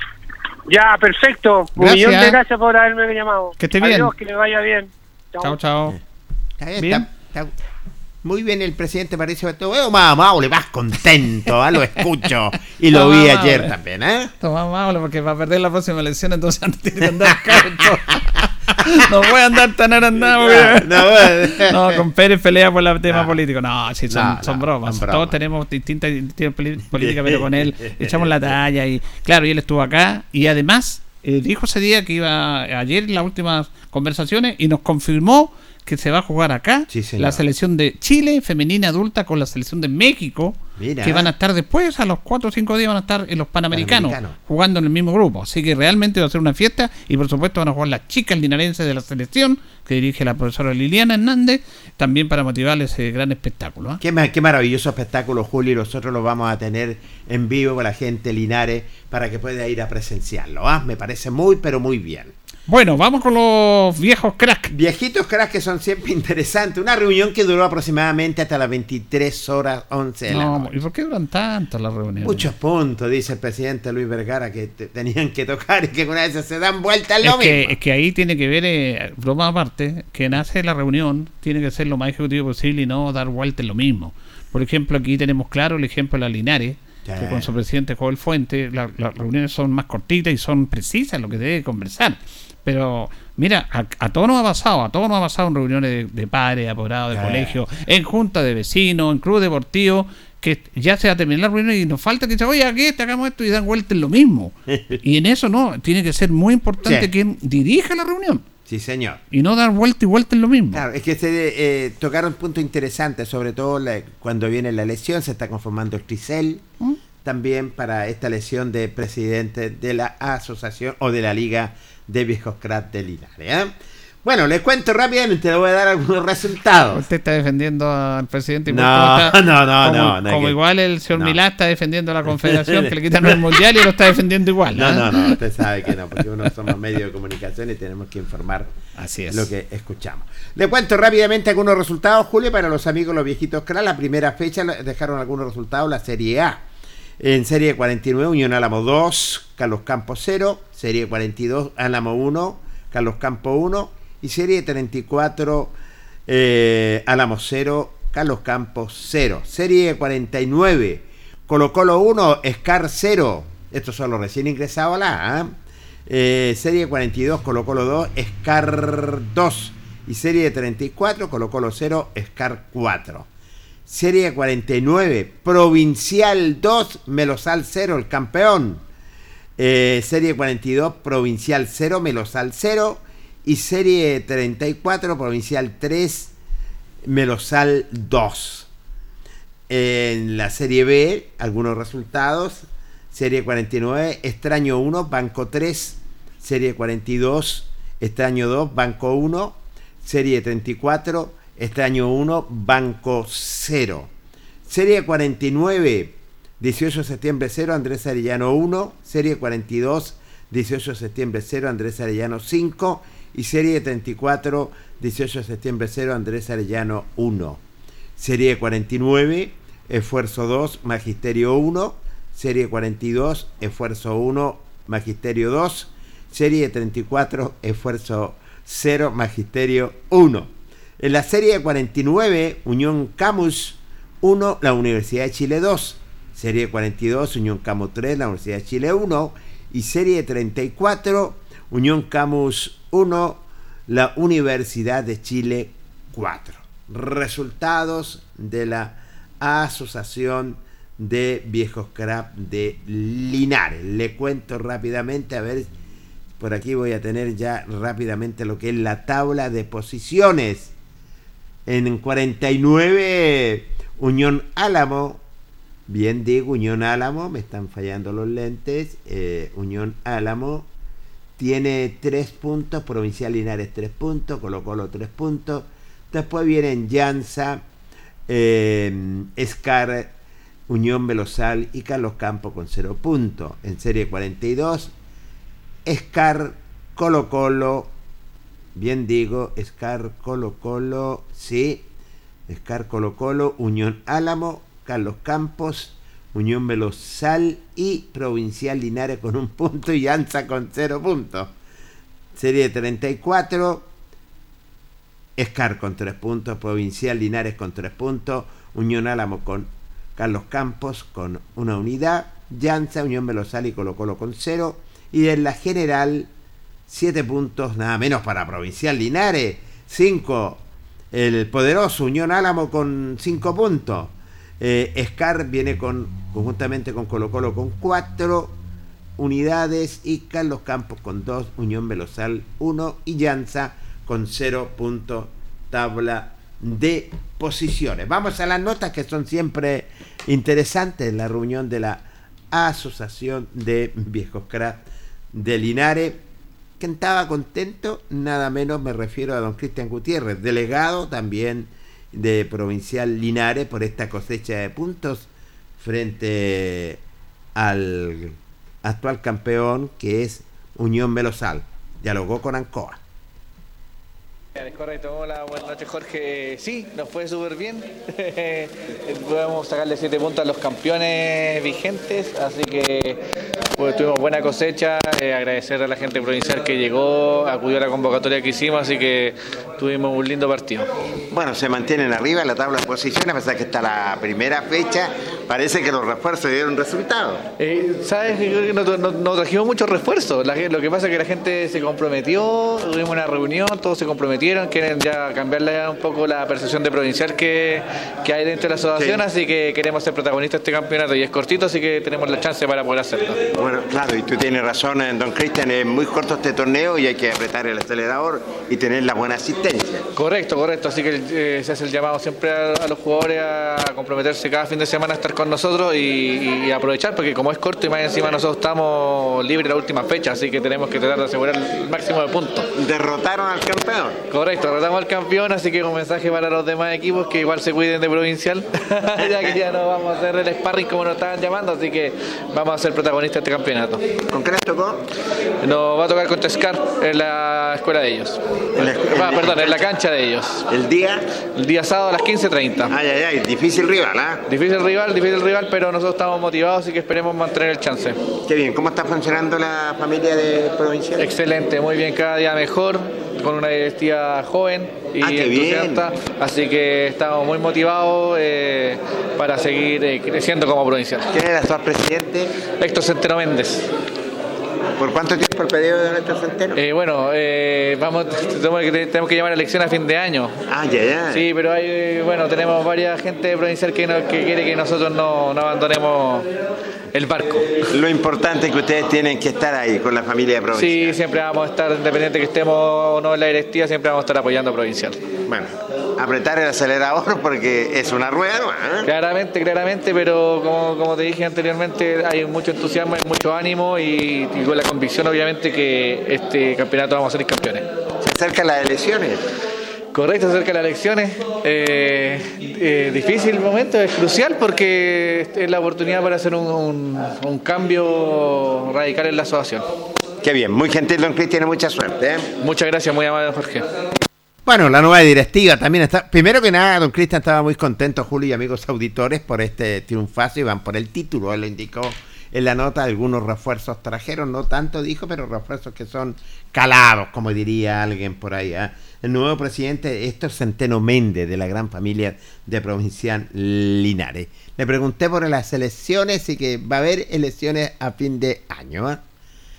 Ya, perfecto. Un millón de gracias por haberme llamado. Que esté bien. Adiós, que le vaya bien. Chao, chao. Está bien, Bien. está- está- muy bien el presidente parece todo veo más amable, más contento, ah, lo escucho y lo [laughs] vi ayer amable. también, ¿eh? Toma, Pablo, porque va a perder la próxima elección, entonces antes tiene que andar cauto. [laughs] no voy a andar tan arandado. No, no, con Pérez pelea por el tema No. político. No, sí, son, son bromas. Todos tenemos distintas poli- políticas, pero con él echamos la talla. Y claro, y él estuvo acá. Y además, eh, dijo ese día que iba ayer en las últimas conversaciones y nos confirmó que se va a jugar acá Sí, la selección de Chile femenina adulta con la selección de México Mira. que van a estar después a los 4 o 5 días van a estar en los Panamericanos jugando en el mismo grupo así que realmente va a ser una fiesta y por supuesto van a jugar las chicas linarenses de la selección que dirige la profesora Liliana Hernández también para motivar ese gran espectáculo ¿ah? Qué, ma- qué maravilloso espectáculo, Julio, y nosotros lo vamos a tener en vivo con la gente Linares para que pueda ir a presenciarlo. ¿ah? Me parece muy, pero muy bien. Bueno vamos con los viejos cracks Viejitos cracks que son siempre [laughs] interesantes. Una reunión que duró aproximadamente hasta las 23 horas 11 de la no, noche. ¿y por qué duran tanto las reuniones? Muchos puntos, dice el presidente Luis Vergara, que te- tenían que tocar y que una vez se dan vuelta es es lo que, mismo. es que ahí tiene que ver, eh, broma aparte, que nace la reunión, tiene que ser lo más ejecutivo posible y no dar vuelta en lo mismo. Por ejemplo, aquí tenemos claro el ejemplo de la Linares, que con su presidente Joel Fuente, la- las reuniones son más cortitas y son precisas lo que debe conversar. Pero mira, a, a todos nos ha pasado, a todos nos ha pasado en reuniones de, de padres, apoderados, de Sí. colegio, en junta de vecinos, en club deportivo, que ya se va a terminar la reunión y nos falta que se oye aquí, te hagamos esto y dan vuelta en lo mismo. [laughs] Y en eso no, tiene que ser muy importante Sí. quien dirija la reunión. Sí, señor. Y no dar vuelta y vuelta en lo mismo. Claro, es que se eh, tocaron puntos interesantes, sobre todo la- cuando viene la elección, se está conformando el TRICEL, ¿Mm? también para esta elección de presidente de la asociación o de la Liga de Viejos Crack de Linares. ¿eh? Bueno, les cuento rápidamente, le voy a dar algunos resultados. Usted está defendiendo al presidente. No, está- no, no, como, no, no, Como que- igual el señor no. Milá está defendiendo a la [laughs] confederación que le quitan el [laughs] mundial y lo está defendiendo igual. No, ¿ah? no, no, usted sabe que no, porque uno somos medio de comunicación y tenemos que informar Así es. lo que escuchamos. Le cuento rápidamente algunos resultados, Julio, para los amigos, los viejitos crack. La primera fecha dejaron algunos resultados, la Serie A. En Serie 49, Unión Álamo 2, Carlos Campos 0. Serie 42, Álamo 1, Carlos Campos 1. Y Serie 34, eh, Álamo 0, Carlos Campos 0. Serie 49, Colo Colo 1, Scar 0. Estos son los recién ingresados la A. Eh, serie 42, Colo Colo 2, Scar 2. Y serie 34, Colo Colo 0, Scar 4. Serie 49, Provincial 2, Melosal 0, el campeón. Eh, serie 42, Provincial 0, Melosal 0. Y Serie 34, Provincial 3, Melosal 2. En la Serie B, algunos resultados. Serie 49, Extraño 1, Banco 3. Serie 42, Extraño 2, Banco 1. Serie 34, Extraño 1, Banco 0. Serie 49, 18 de septiembre 0, Andrés Arellano 1. Serie 42, 18 de septiembre 0, Andrés Arellano 5. Y serie 34, 18 de septiembre 0, Andrés Arellano 1. Serie 49, Esfuerzo 2, Magisterio 1. Serie 42, Esfuerzo 1, Magisterio 2. Serie 34, Esfuerzo 0, Magisterio 1. En la serie 49, Unión Camus 1, la Universidad de Chile 2. Serie 42, Unión Camus 3, la Universidad de Chile 1. Y serie 34, Unión Camus 1, la Universidad de Chile 4. Resultados de la Asociación de Viejos Crap de Linares. Le cuento rápidamente, a ver, por aquí voy a tener ya rápidamente lo que es la tabla de posiciones. En 49, Unión Álamo, bien digo, Unión Álamo, me están fallando los lentes, eh, Unión Álamo tiene 3 puntos, Provincial Linares 3 puntos, Colo Colo 3 puntos, después vienen Llanza, eh, Escar, Unión Velosal y Carlos Campo con 0 puntos. En serie 42, Escar, Colo Colo, bien digo, Escar, Colo Colo, sí, Escar, Colo Colo, Unión Álamo, Carlos Campos, Unión Velosal y Provincial Linares con un punto y Anza con cero puntos. Serie 34, Escar con tres puntos, Provincial Linares con tres puntos, Unión Álamo con Carlos Campos con una unidad, Llanza, Unión Velosal y Colo Colo con cero. Y en la general, siete puntos, nada menos para Provincial Linares, cinco. El poderoso Unión Álamo con cinco puntos. Eh, Escar viene con conjuntamente con Colo Colo con cuatro unidades y Carlos Campos con dos, Unión Velosal uno y Llanza con cero puntos tabla de posiciones. Vamos a las notas que son siempre interesantes en la reunión de la Asociación de Viejos Crack de Linares. Quien estaba contento, nada menos me refiero a don Cristian Gutiérrez, delegado también de Provincial Linares por esta cosecha de puntos frente al actual campeón que es Unión Velosal. Dialogó con Ancoa. Es correcto, buenas noches Jorge. Sí, nos fue súper bien. [laughs] Podemos sacarle 7 puntos a los campeones vigentes, así que pues, tuvimos buena cosecha. Eh, agradecer a la gente provincial que llegó, acudió a la convocatoria que hicimos, así que tuvimos un lindo partido. Bueno, se mantienen arriba en la tabla de posiciones, a pesar que está la primera fecha. Parece que los refuerzos dieron resultados. Eh, ¿Sabes? Yo creo que no, no- no trajimos muchos refuerzos. La lo que pasa es que la gente se comprometió, tuvimos una reunión, todos se comprometieron, quieren ya cambiarle un poco la percepción de provincial que, que hay dentro de la asociación, Sí. así que queremos ser protagonistas de este campeonato y es cortito, así que tenemos la chance para poder hacerlo. Bueno, claro, y tú tienes razón, eh, don Cristian, es muy corto este torneo y hay que apretar el acelerador y tener la buena asistencia. Correcto, correcto. Así que eh, se hace el llamado siempre a, a los jugadores a comprometerse cada fin de semana a estar con nosotros y, y aprovechar, porque como es corto y más encima nosotros estamos libres la última fecha, así que tenemos que tratar de asegurar el máximo de puntos. Derrotaron al campeón. Correcto, derrotamos al campeón, así que un mensaje para los demás equipos que igual se cuiden de provincial, [laughs] ya que ya no vamos a hacer el sparring como nos estaban llamando, así que vamos a ser protagonistas de este campeonato. ¿Con qué les tocó? Nos va a tocar contra Scar en la escuela de ellos. Ah, perdón, en la cancha de ellos. ¿El día? El día sábado a las 15.30. Ay, ay, ay, difícil rival, ¿ah? Difícil rival, difícil rival, pero nosotros estamos motivados, así que esperemos mantener el chance. Qué bien, ¿cómo está funcionando la familia de Provincial? Excelente, muy bien, cada día mejor, con una directiva joven y Ah, bien. entusiasta, así que estamos muy motivados eh, para seguir eh, creciendo como provincial. ¿Quién el actual presidente? Héctor Centeno Méndez. ¿Por cuánto tiempo el periodo de nuestro Centeno? Eh, bueno, eh, vamos, tenemos que, llamar a elección a fin de año. Ah, ya, ya. Sí, pero hay, bueno, tenemos varias gente provincial que, no- que quiere que nosotros no, no abandonemos el barco. Lo importante es que ustedes tienen que estar ahí con la familia de Provincial. Sí, siempre vamos a estar, independiente que estemos o no en la directiva, siempre vamos a estar apoyando a Provincial. Bueno, apretar el acelerador [laughs] porque es una rueda ¿eh? Claramente, claramente, pero como, como te dije anteriormente, hay mucho entusiasmo, hay mucho ánimo y, y con la convicción, obviamente, que este campeonato vamos a ser campeones. Se acercan las elecciones. Correcto, acerca de las elecciones. Eh, eh, difícil momento, es crucial porque es la oportunidad para hacer un, un- un cambio radical en la asociación. Qué bien, muy gentil, don Cristian, mucha suerte. ¿eh? Muchas gracias, muy amable, Jorge. Bueno, la nueva directiva también está. Primero que nada, don Cristian estaba muy contento, Julio y amigos auditores, por este triunfazo y van por el título. Él lo indicó en la nota, algunos refuerzos trajeron, no tanto dijo, pero refuerzos que son calados, como diría alguien por ahí. ¿ah? El nuevo presidente, Héctor Centeno Méndez, de la gran familia de Provincial Linares. Le pregunté por las elecciones y que va a haber elecciones a fin de año. ¿ah?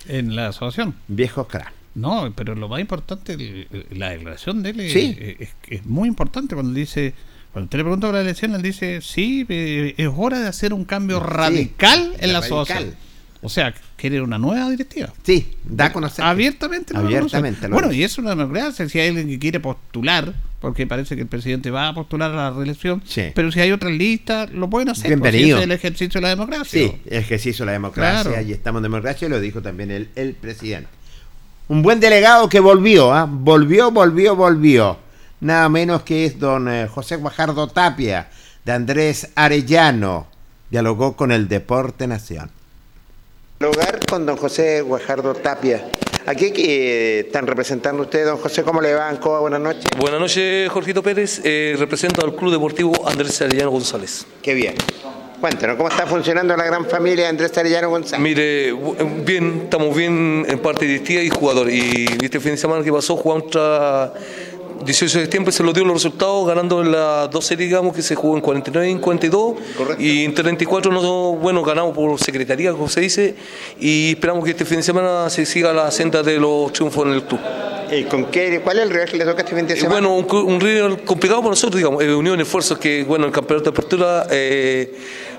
En la asociación. Viejos crack. No, pero lo más importante, la declaración de él es, Sí. es- es muy importante cuando dice, cuando usted le pregunta por la elección, él dice, sí, eh, es hora de hacer un cambio radical en la asociación. O sea, quiere una nueva directiva. Sí, da a conocer. Abiertamente. Abiertamente. lo Bueno, y es una democracia. Si hay alguien que quiere postular, porque parece que el presidente va a postular a la reelección, Sí. pero si hay otras listas, lo pueden hacer. si Bienvenido. es el ejercicio de la democracia. Sí, ejercicio de la democracia Claro. y estamos en democracia y lo dijo también el, el presidente. Un buen delegado que volvió, ¿ah? volvió, volvió, volvió. Nada menos que es don eh, José Guajardo Tapia, de Andrés Arellano. Dialogó con el Deporte Nación. Dialogar con don José Guajardo Tapia. Aquí que están representando ustedes, don José, ¿cómo le va? Ancoa? Buenas noches. Buenas noches, Jorgito Pérez. Eh, represento al Club Deportivo Andrés Arellano González. Qué bien. Cuéntanos, ¿cómo está funcionando la gran familia Andrés Arellano González? Mire, bu- bien, estamos bien en parte directiva y jugador. Y este fin de semana que pasó jugamos contra 18 de septiembre, se lo dio los resultados, ganando en las dos series, digamos, que se jugó en 49 y en 42. Y en 34, no, bueno, ganamos por secretaría, como se dice. Y esperamos que este fin de semana se siga la senda de los triunfos en el club. ¿Y con qué, ¿Cuál es el rival que le toca este fin de Eh, semana? Bueno, un, un rival complicado para nosotros, digamos, eh, unión esfuerzos que, bueno, el campeonato de apertura eh,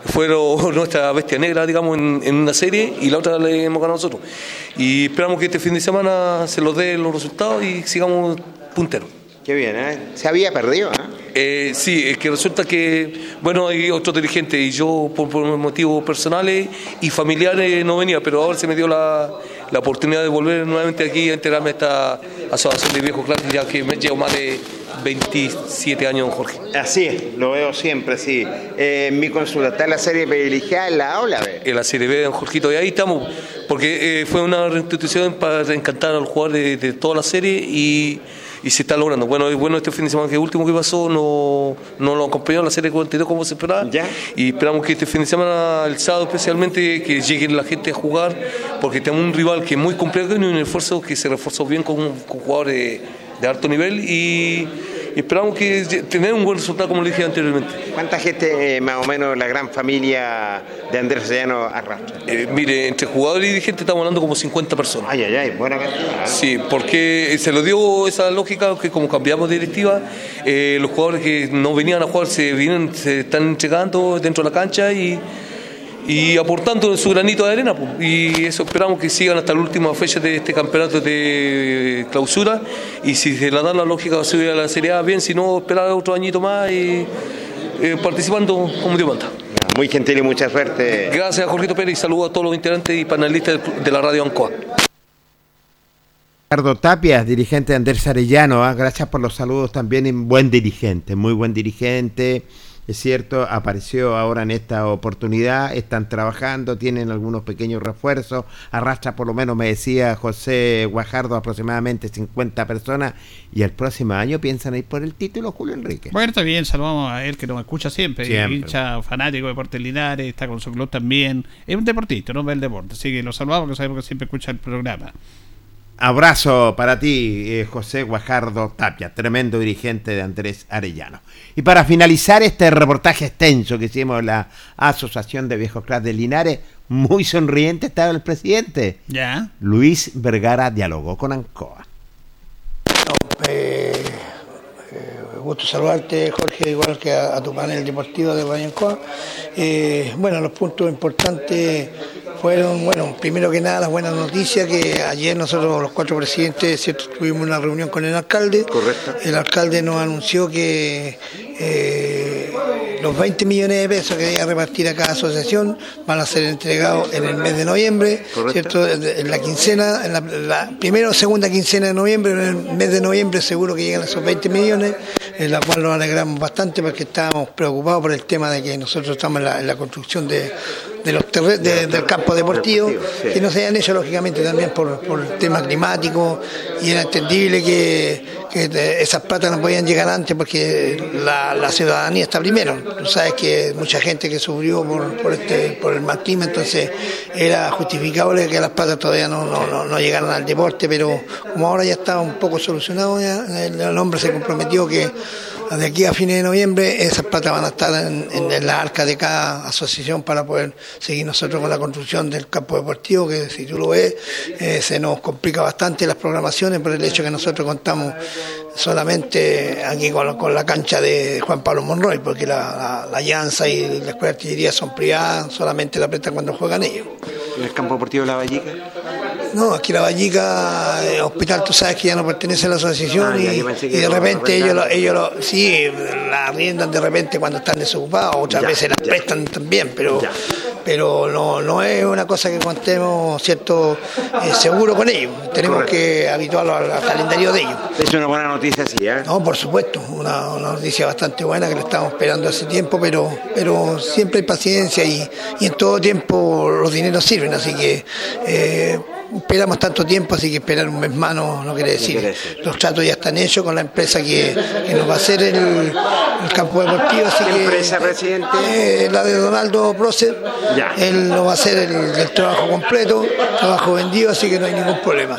fueron [laughs] nuestra bestia negra, digamos, en, en una serie y la otra le hemos ganado nosotros. Y esperamos que este fin de semana se los dé los resultados y sigamos punteros. Qué bien, ¿eh? Se había perdido, ¿eh? Eh, sí, es que resulta que, bueno, hay otro dirigente y yo por, por motivos personales y familiares no venía, pero ahora se me dio la, la oportunidad de volver nuevamente aquí a integrarme a esta asociación de viejos clases, ya que me llevo más de 27 años, Jorge. Así es, lo veo siempre así. Eh, mi consulta, ¿está la serie privilegiada en la aula? ve? En la Serie B, don Jorgito, y ahí estamos, porque eh, fue una reinstitución para reencantar al jugador de, de toda la serie y, y se está logrando. Bueno, bueno, este fin de semana que último que pasó no, no lo acompañó en la Serie 42 como se esperaba. Y esperamos que este fin de semana, el sábado especialmente, que llegue la gente a jugar, porque tenemos un rival que es muy complejo y un esfuerzo que se reforzó bien con, con jugadores de, de alto nivel y, y esperamos que tener un buen resultado como le dije anteriormente. ¿Cuánta gente, eh, más o menos, la gran familia de Andrés Arellano arrastra? Eh, mire, entre jugadores y dirigentes estamos hablando como 50 personas. Ay, ay, ay, buena cantidad. Sí, porque se lo dio esa lógica que como cambiamos de directiva, eh, los jugadores que no venían a jugar se vienen, se están entregando dentro de la cancha y, y aportando su granito de arena. pues. Y eso esperamos que sigan hasta la última fecha de este campeonato de clausura. Y si se la da la lógica va a subir a la Serie A, bien, si no, esperar otro añito más y eh, participando como Dios manda. Muy gentil y mucha suerte. Gracias, Jorgito Pérez, y saludos a todos los integrantes y panelistas de la radio Ancoa. Ricardo Tapia, dirigente de Andrés Arellano, ¿ah? gracias por los saludos también, buen dirigente, muy buen dirigente, es cierto, apareció ahora en esta oportunidad, están trabajando, tienen algunos pequeños refuerzos, arrastra por lo menos, me decía José Guajardo, aproximadamente 50 personas, y el próximo año piensan ir por el título, Julio Enrique. Bueno, está bien, saludamos a él que nos escucha siempre, Siempre. hincha fanático de Deportes Linares, está con su club también, es un deportista, no ve el deporte, así que lo saludamos que sabemos que siempre escucha el programa. Abrazo para ti, eh, José Guajardo Tapia, tremendo dirigente de Andrés Arellano. Y para finalizar este reportaje extenso que hicimos en la Asociación de Viejos Clubs de Linares, muy sonriente estaba el presidente. Ya. Luis Vergara dialogó con Ancoa. Eh, eh, gusto saludarte, Jorge, igual que a, a tu panel deportivo de Bayancoa. Eh, bueno, los puntos importantes fueron, bueno, primero que nada, las buenas noticias, que ayer nosotros, los cuatro presidentes, ¿cierto? tuvimos una reunión con el alcalde. Correcto. El alcalde nos anunció que eh, los 20 millones de pesos que debía repartir a cada asociación van a ser entregados en el mes de noviembre, ¿cierto? En en la quincena, en la, la primera o segunda quincena de noviembre, en el mes de noviembre seguro que llegan esos 20 millones, en la cual nos alegramos bastante porque estábamos preocupados por el tema de que nosotros estamos en la, en la construcción de, de los terre- de- del campo deportivo, sí. que no se hayan hecho lógicamente también por, por el tema climático y era entendible que, que de- esas platas no podían llegar antes porque la, la ciudadanía está primero. Tú sabes que mucha gente que sufrió por, por, este, por el mal clima, entonces era justificable que las platas todavía no, no, no, no llegaran al deporte, pero como ahora ya está un poco solucionado, ya, el, el hombre se comprometió que de aquí a fines de noviembre esas platas van a estar en, la arca de cada asociación para poder seguir nosotros con la construcción del campo deportivo, que si tú lo ves, eh, se nos complica bastante las programaciones por el hecho que nosotros contamos solamente aquí con, la- cancha de Juan Pablo Monroy, porque la, la, la Llanza y la Escuela de Artillería son privadas, solamente la prestan cuando juegan ellos. ¿En el campo deportivo de La Vallica? No, aquí la Vallica, eh, hospital, tú sabes que ya no pertenece a la asociación Ah, y, de repente ellos, lo, ellos lo, sí, la arriendan de repente cuando están desocupados, otras Ya, veces ya. prestan también, pero Ya. pero no, no es una cosa que contemos cierto eh, seguro con ellos. Tenemos Correcto. que habituarlo al, al calendario de ellos. Es una buena noticia, sí, ¿eh? No, por supuesto, una, una noticia bastante buena que la estamos esperando hace tiempo, pero, pero siempre hay paciencia y, y en todo tiempo los dineros sirven, así que eh, esperamos tanto tiempo, así que esperar un mes más no, no quiere decir. Los tratos ya están hechos con la empresa que, que nos va a hacer el, el campo deportivo, así ¿Qué que empresa, presidente? eh, la de Donaldo Procer, Ya. él nos va a hacer el, el trabajo completo, trabajo vendido, así que no hay ningún problema.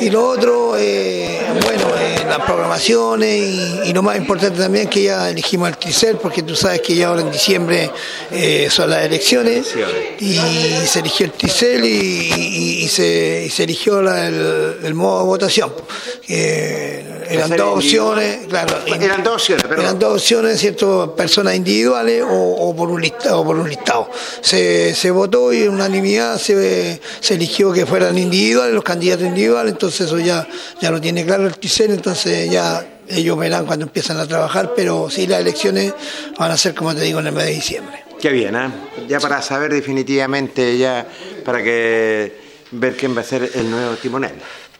Y lo otro, eh, bueno, eh, las programaciones y, y lo más importante también que ya elegimos el Tricel, porque tú sabes que ya ahora en diciembre eh, son las elecciones y se eligió el Tricel y, y- y se, eligió la- el, modo de votación. que eran dos opciones, claro. Eran dos opciones, perdón. Eran dos opciones, ¿cierto? Personas individuales o, o por un listado, o por un listado. Se, se votó y en unanimidad se, se eligió que fueran individuales, los candidatos individuales, entonces eso ya, ya lo tiene claro el TICEN, entonces ya ellos verán cuando empiezan a trabajar, pero sí las elecciones van a ser, como te digo, en el mes de diciembre. Qué bien, ¿eh? Ya para saber definitivamente, ya para que ver quién va a ser el nuevo timonel.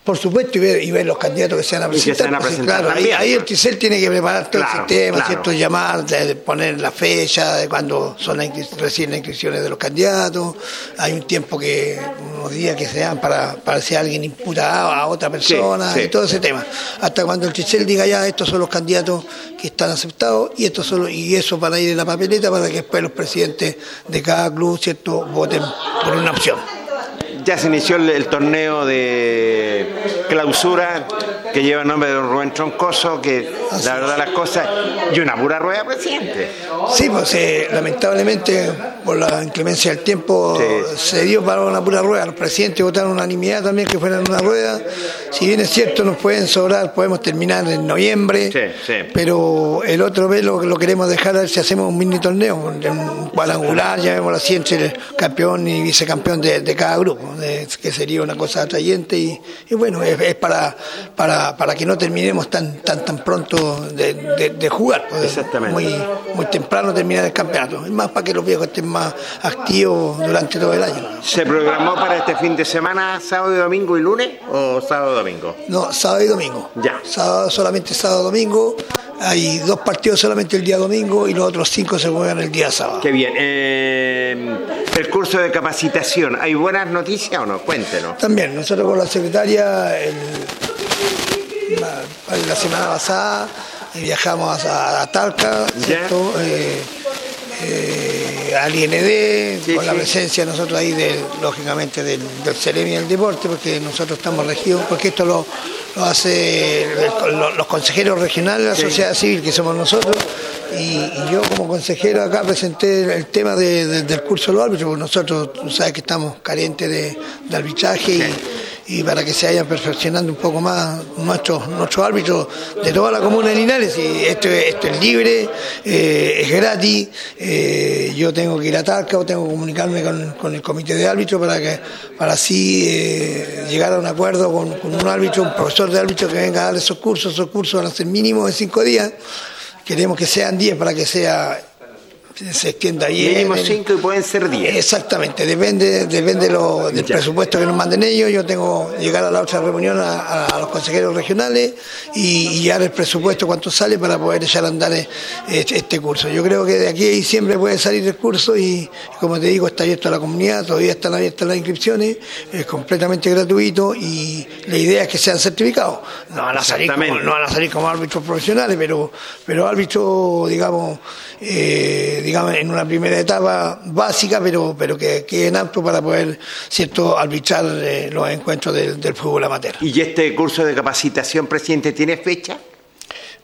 Por supuesto, y ver, y ver los candidatos que se van a se presentar. van a presentar claro, ahí, también. ahí el TICEL tiene que preparar todo Claro, el sistema, claro. ¿cierto? Llamar, de- poner la fecha, de cuando son las inscri- recién las inscripciones de los candidatos. Hay un tiempo que, unos días que se dan para, para si alguien imputa a, otra persona sí. y todo ese tema. Hasta cuando el TICEL diga ya, estos son los candidatos que están aceptados y estos son los- y eso para ir en la papeleta para que después los presidentes de cada club, ¿cierto?, voten por una opción. Ya se inició el, torneo de clausura. Que lleva el nombre de don Rubén Troncoso, que la verdad las cosas, y una pura rueda, presidente. Sí, pues eh, lamentablemente por la inclemencia del tiempo se dio para una pura rueda. Los presidentes votaron unanimidad también que fuera una rueda. Si bien es cierto, nos pueden sobrar, podemos terminar en noviembre, pero el otro velo lo queremos dejar a ver si hacemos un mini torneo, un cuadrangular, vemos así entre el campeón y vicecampeón de, de cada grupo, de- que sería una cosa atrayente y, y bueno, es, es para, para, para que no terminemos tan tan tan pronto de, de- de jugar, pues, muy, muy temprano terminar el campeonato, es más para que los viejos estén más activos durante todo el año. ¿Se programó para este fin de semana, sábado y domingo y lunes o sábado y domingo? No, sábado y domingo. Ya. Sábado, solamente sábado y domingo. Hay dos partidos solamente el día domingo y los otros cinco se juegan el día sábado. Qué bien. Eh, el curso de capacitación, ¿hay buenas noticias o no? Cuéntenos. También, nosotros con la secretaria el- la, la semana pasada eh, viajamos a, a Talca, ¿cierto? Eh, eh, al IND, con la presencia nosotros ahí, de, lógicamente, del, del Ceremi del Deporte, porque nosotros estamos regidos, porque esto lo, lo hace el- lo- los consejeros regionales de la Sí. sociedad civil, que somos nosotros, y, y yo como consejero acá presenté el, tema de- de- del curso de los árbitros, porque nosotros, tú sabes que estamos carentes de, de arbitraje y, y para que se vayan perfeccionando un poco más nuestros, nuestros árbitros de toda la comuna de Linares. Y esto, es- esto es libre, eh, es gratis, eh, yo tengo que ir a Talca o tengo que comunicarme con, el comité de árbitros para que para así eh, llegar a un acuerdo con, un árbitro, un profesor de árbitro que venga a dar esos cursos, esos cursos van a ser mínimo de cinco días, queremos que sean 10 para que sea se extienda bien. Mínimo el- cinco y pueden ser diez. Exactamente, depende, depende lo- del presupuesto que nos manden ellos. Yo tengo que llegar a la otra reunión a, a- a los consejeros regionales y, y llevar el presupuesto cuánto sale para poder echar a andar eh, este, este curso. Yo creo que de aquí a diciembre puede salir el curso y, como te digo, está abierto a la comunidad, todavía están abiertas las inscripciones, es completamente gratuito y la idea es que sean certificados. No van a salir como, no van a salir como árbitros profesionales, pero, pero árbitros, digamos, eh, digamos, en una primera etapa básica, pero, pero que queden aptos para poder, cierto, arbitrar eh, los encuentros del, del fútbol amateur. ¿Y este curso de capacitación, presidente, tiene fecha?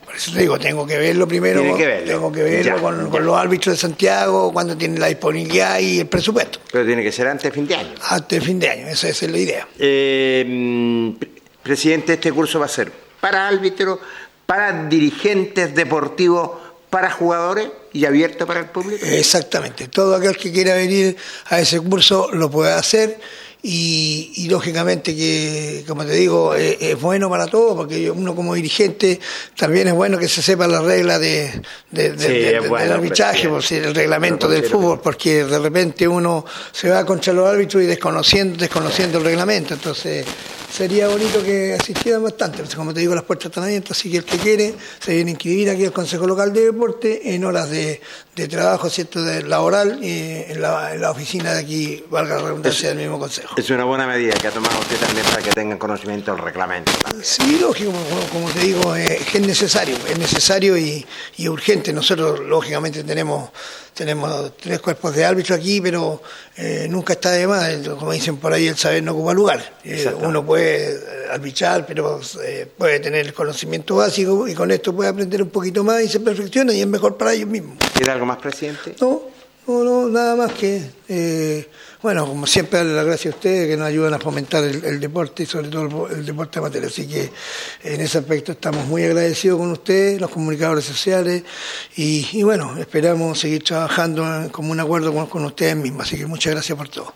Por eso te digo, tengo que verlo primero, Tiene que verlo. tengo que verlo Ya, con, ya. con los árbitros de Santiago, cuando tienen la disponibilidad y el presupuesto. Pero tiene que ser antes de fin de año. Antes de fin de año, esa, esa es la idea. Eh, pre- presidente, este curso va a ser para árbitros, para dirigentes deportivos, para jugadores y abierto para el público. Exactamente, todo aquel que quiera venir a ese curso lo puede hacer y, y lógicamente que, como te digo, es, es bueno para todos porque uno como dirigente también es bueno que se sepa las reglas de, de- de- Sí, de- es de- bueno, del arbitraje, por si el reglamento del fútbol, porque de repente uno se va contra los árbitros y desconociendo, desconociendo el reglamento, entonces sería bonito que asistieran bastante. Como te digo, las puertas están abiertas, así que el que quiere se viene a inscribir aquí al Consejo Local de Deporte en horas de, de trabajo, ¿cierto?, de laboral, eh, en, la, en la oficina de aquí, valga la redundancia, del mismo Consejo. Es una buena medida que ha tomado usted también para que tengan conocimiento del reglamento. Sí, lógico, como, como te digo, eh, es necesario, es necesario y, y urgente. Nosotros, lógicamente, tenemos tenemos tres cuerpos de árbitros aquí, pero eh, nunca está de más. Como dicen por ahí, el saber no ocupa lugar. Eh, uno puede eh, arbitrar, pero puede tener el conocimiento básico y con esto puede aprender un poquito más y se perfecciona y es mejor para ellos mismos. ¿Quiere algo más, presidente? No, no, no, nada más que, bueno, como siempre, darle las gracias a ustedes que nos ayudan a fomentar el, deporte y sobre todo el, el deporte amateur. Así que en ese aspecto estamos muy agradecidos con ustedes, los comunicadores sociales, y, bueno, esperamos seguir trabajando en común acuerdo con, ustedes mismos. Así que muchas gracias por todo.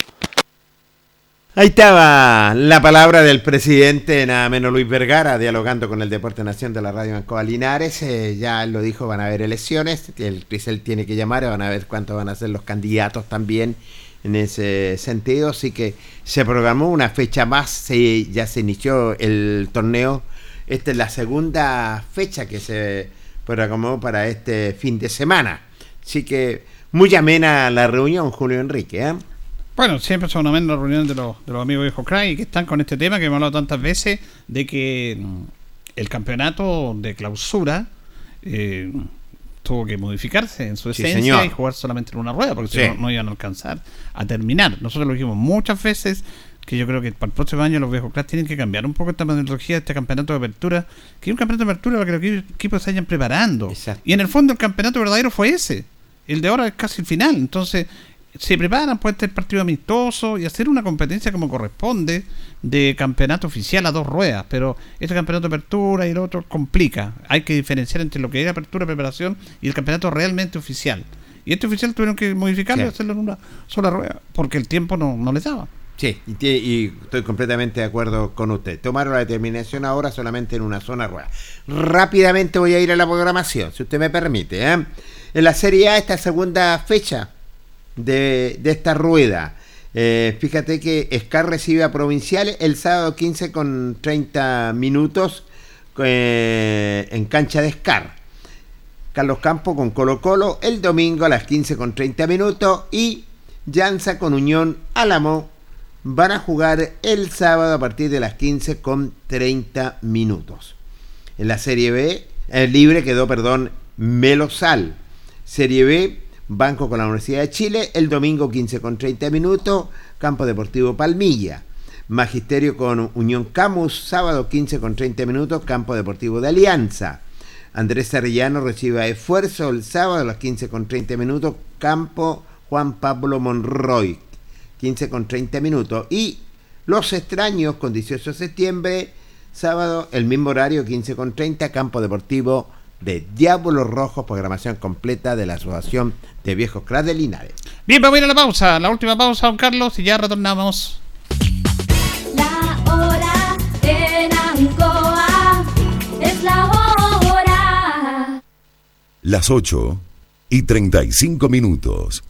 Ahí estaba la palabra del presidente, nada menos Luis Vergara, dialogando con el Deporte Nación de la Radio Ancoa Linares. Eh, ya lo dijo, van a haber elecciones, el Crisel tiene que llamar, van a ver cuántos van a ser los candidatos también en ese sentido. Así que se programó una fecha más, se- ya se inició el torneo. Esta es la segunda fecha que se programó para este fin de semana. Así que muy amena la reunión, Julio Enrique. ¿eh? Bueno, siempre son una las reuniones de los, de los amigos de Jocray que están con este tema que hemos hablado tantas veces de que mm, el campeonato de clausura eh, tuvo que modificarse en su esencia y jugar solamente en una rueda porque Sí. si no, no iban a alcanzar a terminar. Nosotros lo dijimos muchas veces que yo creo que para el próximo año los viejos class tienen que cambiar un poco esta metodología de este campeonato de apertura, que es un campeonato de apertura para que los equipos se vayan preparando. Y en el fondo el campeonato verdadero fue ese. El de ahora es casi el final. Entonces, se preparan, puede ser partido amistoso y hacer una competencia como corresponde de campeonato oficial a dos ruedas, pero este campeonato de apertura y el otro complica. Hay que diferenciar entre lo que es apertura, preparación y el campeonato realmente oficial. Y este oficial tuvieron que modificarlo y hacerlo en una sola rueda, porque el tiempo no, no les daba. Sí, y, y estoy completamente de acuerdo con usted. Tomaron la determinación ahora solamente en una zona rueda. Rápidamente voy a ir a la programación, si usted me permite. ¿eh? En la Serie A, esta segunda fecha de, esta rueda. eh, fíjate que Scar recibe a Provinciales el sábado 15 con 30 minutos eh, en cancha de Scar. Carlos Campo con Colo Colo el domingo a las 15 con 30 minutos y Llanza con Unión Álamo van a jugar el sábado a partir de las 15 con 30 minutos. En la Serie B, el libre quedó, perdón, Melosal. Serie B, Banco con la Universidad de Chile, el domingo 15 con 30 minutos, Campo Deportivo Palmilla. Magisterio con Unión Camus, sábado 15 con 30 minutos, Campo Deportivo de Alianza. Andrés Arellano recibe esfuerzo el sábado a las 15 con 30 minutos, Campo Juan Pablo Monroy, 15 con 30 minutos. Y Los Extraños con 18 de septiembre, sábado, el mismo horario, 15 con 30, Campo Deportivo de Diablos Rojos, programación completa de la Asociación de Viejos Cras de Linares. Bien, vamos a ir a la pausa, la última pausa, don Carlos, y ya retornamos. La hora en Ancoa es la hora. Las 8 y 35 minutos.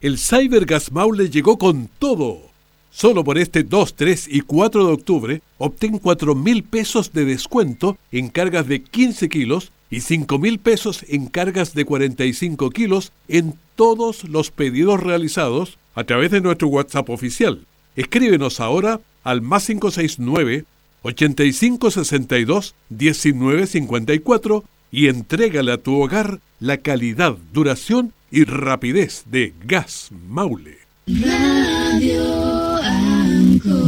El Cybergas Maule llegó con todo. Solo por este 2, 3 y 4 de octubre obtén 4 mil pesos de descuento en cargas de 15 kilos y 5 mil pesos en cargas de 45 kilos en todos los pedidos realizados a través de nuestro WhatsApp oficial. Escríbenos ahora al más 569 8562 1954 y entrégale a tu hogar la calidad, duración y rapidez de Gas Maule. Radio Ancoa.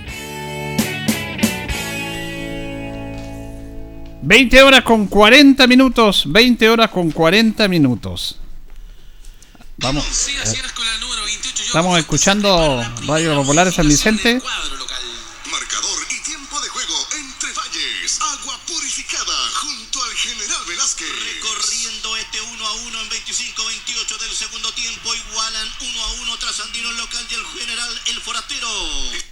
20 horas con 40 minutos. 20 horas con 40 minutos. Vamos. Estamos escuchando Radio Popular de San Vicente. Marcador y tiempo de juego entre Valles. Agua purificada junto al General Velázquez. Recorriendo este 1 a 1 en 25-28 del segundo tiempo. Igualan 1 a 1 Trasandino el local y el general el forastero.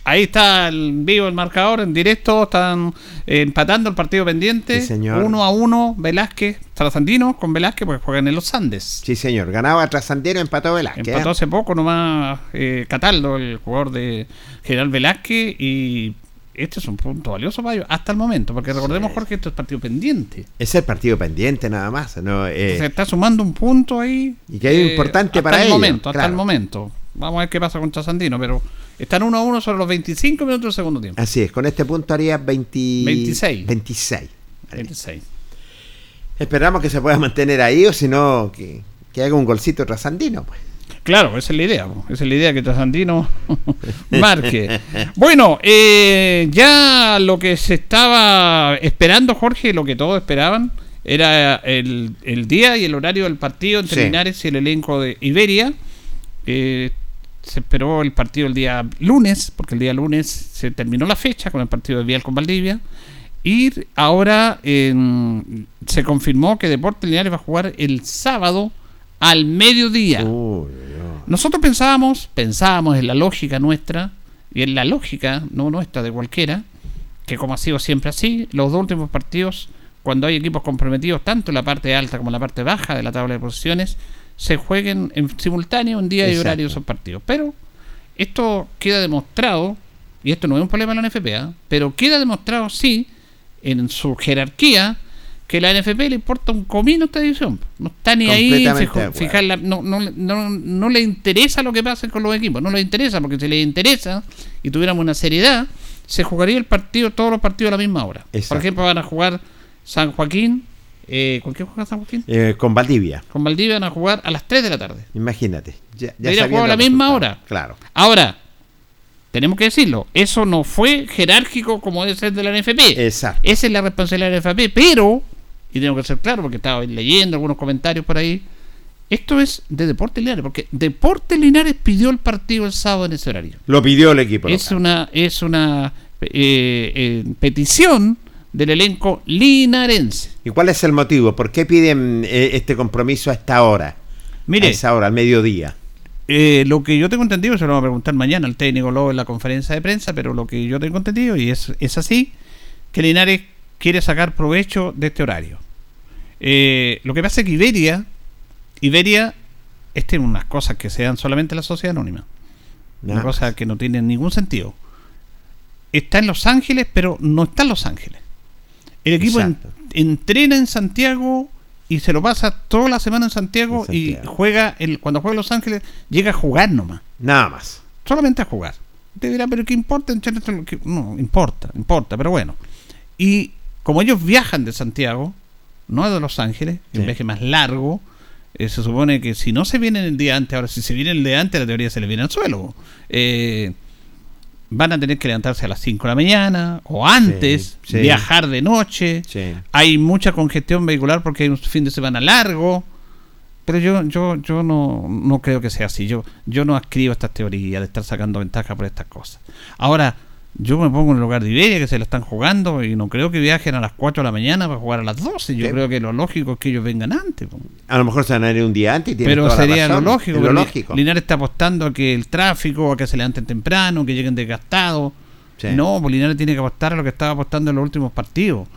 Ahí está en vivo el marcador, en directo. Están empatando el partido pendiente. Sí, señor. 1 a 1. Velázquez, Trasandino con Velázquez, porque juegan en los Andes. Sí, señor. Ganaba Trasandino, empató Velázquez. Empató hace poco nomás eh, Cataldo, el jugador de General Velázquez. Y este es un punto valioso para ellos hasta el momento. Porque recordemos, Jorge, esto es partido pendiente. Es el partido pendiente nada más. ¿no? Eh, Se está sumando un punto ahí. y que es importante hasta para el ellos. momento, hasta el momento. Vamos a ver qué pasa con Trasandino, pero están 1 a 1 sobre los 25 minutos del segundo tiempo. Así es, con este punto haría 20... 26. 26. 26. Esperamos que se pueda mantener ahí o si no, que, que haga un golcito trasandino. Pues. Claro, esa es la idea. po. Esa es la idea que Trasandino [laughs] marque. Bueno, eh, ya lo que se estaba esperando, Jorge, lo que todos esperaban, era el, el día y el horario del partido entre Sí. Linares y el elenco de Iberia. Eh, se esperó el partido el día lunes, porque el día lunes se terminó la fecha con el partido de Vial con Valdivia. Y ahora se confirmó que Deportes Linares va a jugar el sábado al mediodía. Nosotros pensábamos, pensábamos en la lógica nuestra, y en la lógica, no nuestra, de cualquiera, que como ha sido siempre así, los dos últimos partidos, cuando hay equipos comprometidos, tanto en la parte alta como en la parte baja de la tabla de posiciones, se jueguen en simultáneo en día y horario esos partidos. Pero esto queda demostrado, y esto no es un problema de la NFP, ¿ah? pero queda demostrado, sí, en su jerarquía, que la NFP le importa un comino esta división. No está ni ahí, Completamente fijo- de acuerdo. fijar la- no, no, no, no le interesa lo que pase con los equipos, no le interesa, porque si le interesa y tuviéramos una seriedad, se jugaría el partido, todos los partidos a la misma hora. Por ejemplo, van a jugar San Joaquín, eh, ¿con quién juega San? Eh, con Valdivia, Con Valdivia van a jugar a las 3 de la tarde. imagínate. Ya, ya jugar a la misma resultado. hora. Claro. Ahora, tenemos que decirlo, eso no fue jerárquico como debe ser de la NFP. Exacto. Esa es la responsabilidad de la NFP, pero, y tengo que ser claro porque estaba leyendo algunos comentarios por ahí, esto es de Deportes Linares, porque Deportes Linares pidió el partido el sábado en ese horario. Lo pidió el equipo. Es una, es una eh, eh, petición del elenco linarense. ¿Y cuál es el motivo? ¿Por qué piden eh, este compromiso a esta hora? Mire. A esa hora, al mediodía. Eh, lo que yo tengo entendido, se lo vamos a preguntar mañana al técnico luego en la conferencia de prensa, pero lo que yo tengo entendido, y es, es así, que Linares quiere sacar provecho de este horario. Eh, lo que pasa es que Iberia, Iberia, este es unas cosas que se dan solamente en la sociedad anónima. Una cosa que no tiene ningún sentido. Está en Los Ángeles, pero no está en Los Ángeles. El equipo en- entrena en Santiago y se lo pasa toda la semana en Santiago, En y juega, el, cuando juega en Los Ángeles, llega a jugar nomás. Nada más. Solamente a jugar. Usted dirá, pero ¿qué importa? No, importa, importa, pero bueno. Y como ellos viajan de Santiago, no de Los Ángeles, es Sí. un viaje más largo, eh, se supone que si no se vienen el día antes, ahora si se viene el día antes, la teoría se les viene al suelo. Eh, van a tener que levantarse a las 5 de la mañana o antes, Sí, sí. viajar de noche. Sí. Hay mucha congestión vehicular porque hay un fin de semana largo. Pero yo, yo, yo no, no creo que sea así. Yo, yo no escribo estas teorías de estar sacando ventaja por estas cosas. Ahora, yo me pongo en el lugar de Iberia, que se la están jugando, y no creo que viajen a las 4 de la mañana para jugar a las 12. Yo creo que lo lógico es que ellos vengan antes. po. A lo mejor se van a ir un día antes y tienen Pero toda la sería lo lógico. Lo lógico. Linares está apostando a que el tráfico, a que se levanten temprano, que lleguen desgastados. Sí. No, pues Linares tiene que apostar a lo que estaba apostando en los últimos partidos.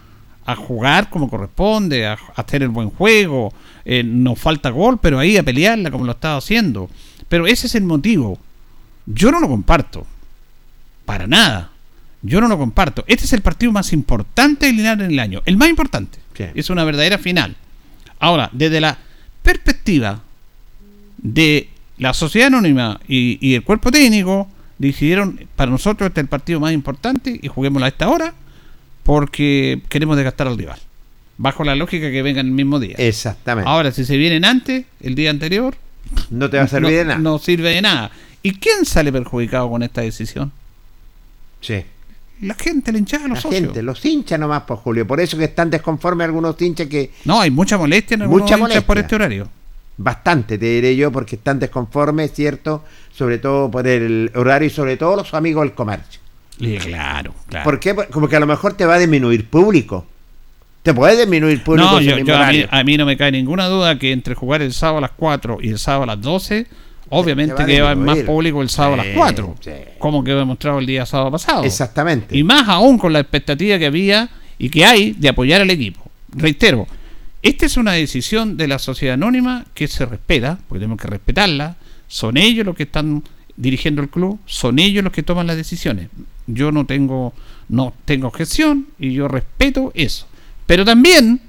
A jugar como corresponde, a, a hacer el buen juego. Eh, nos falta gol, pero ahí a pelearla como lo estaba haciendo. Pero ese es el motivo. Yo no lo comparto. Para nada. Yo no lo comparto. Este es el partido más importante de Linares en el año. El más importante. Sí. Es una verdadera final. Ahora, desde la perspectiva de la sociedad anónima y, y el cuerpo técnico, decidieron, para nosotros este es el partido más importante y juguémoslo a esta hora porque queremos desgastar al rival. Bajo la lógica que vengan el mismo día. Exactamente. Ahora, si se vienen antes, el día anterior, no te va a servir [laughs] no, de nada. no sirve de nada. ¿Y quién sale perjudicado con esta decisión? Sí. La gente, la hinchada, los La socios. gente, los hinchas nomás, por Julio. Por eso que están desconformes algunos hinchas que. No, hay mucha molestia en algunos Mucha hinchas por molestia. este horario. Bastante, te diré yo, porque están desconformes, ¿cierto? Sobre todo por el horario y sobre todo los amigos del comercio. Y claro, claro. ¿Por qué? Como que a lo mejor te va a disminuir público. Te puede disminuir público No, yo, a, mí, horario. a mí no me cae ninguna duda que entre jugar el sábado a las 4 y el sábado a las 12, obviamente que va a haber más público el sábado a las 4, sí. como quedó demostrado el día sábado pasado. Exactamente. Y más aún con la expectativa que había y que hay de apoyar al equipo. Reitero, esta es una decisión de la sociedad anónima que se respeta, porque tenemos que respetarla. Son ellos los que están dirigiendo el club, son ellos los que toman las decisiones. Yo no tengo, no tengo objeción y yo respeto eso. Pero también,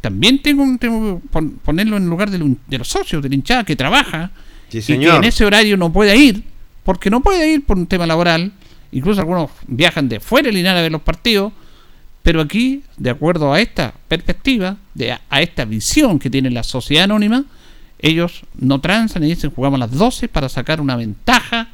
también tengo, tengo que pon- ponerlo en lugar del- de, los socios, del hinchada que trabaja Sí, y que en ese horario no pueda ir, porque no puede ir por un tema laboral. Incluso algunos viajan de fuera de Linares a ver los partidos, pero aquí, de acuerdo a esta perspectiva, de, a, esta visión que tiene la sociedad anónima, ellos no transan y dicen jugamos a las 12 para sacar una ventaja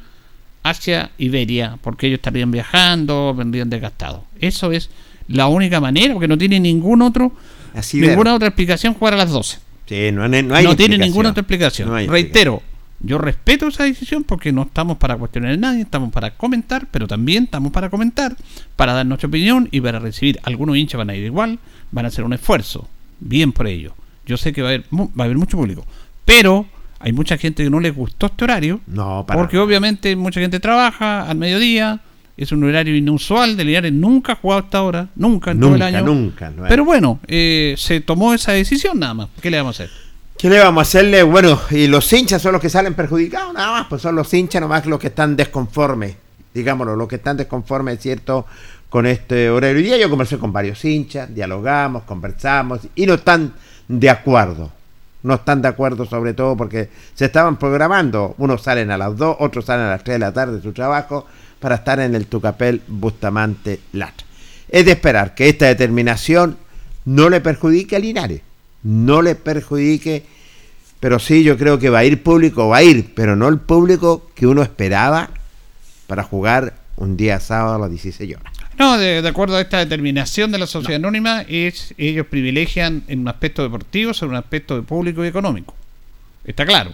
hacia Iberia, porque ellos estarían viajando, vendrían desgastados. Eso es la única manera, porque no tiene ningún otro, Así ninguna otra explicación jugar a las 12 Sí, no, hay- no hay no tiene ninguna otra explicación. No Reitero, yo respeto esa decisión porque no estamos para cuestionar a nadie, estamos para comentar, pero también estamos para comentar, para dar nuestra opinión y para recibir. Algunos hinchas van a ir igual, van a hacer un esfuerzo. Bien por ello. Yo sé que va a haber, va a haber mucho público, pero hay mucha gente que no les gustó este horario. No, para Porque obviamente mucha gente trabaja al mediodía, es un horario inusual, de Linares nunca ha jugado hasta ahora, nunca en todo el Nunca, año. nunca, es. Pero bueno, eh, se tomó esa decisión nada más. ¿Qué le vamos a hacer? ¿Qué le vamos a hacerle? Bueno, y los hinchas son los que salen perjudicados, nada más, pues son los hinchas nomás los que están desconformes, digámoslo, los que están desconformes, ¿cierto? Con este horario. Hoy día yo conversé con varios hinchas, dialogamos, conversamos, y no están de acuerdo. No están de acuerdo sobre todo porque se estaban programando. Unos salen a las 2, otros salen a las 3 de la tarde de su trabajo para estar en el Tucapel Bustamante Latra. Es de esperar que esta determinación no le perjudique a Linares, no le perjudique, pero sí yo creo que va a ir público, va a ir, pero no el público que uno esperaba para jugar un día sábado a las 16 horas. No, de, de acuerdo a esta determinación de la sociedad anónima, es, ellos privilegian en un aspecto deportivo sobre un aspecto de público y económico. Está claro.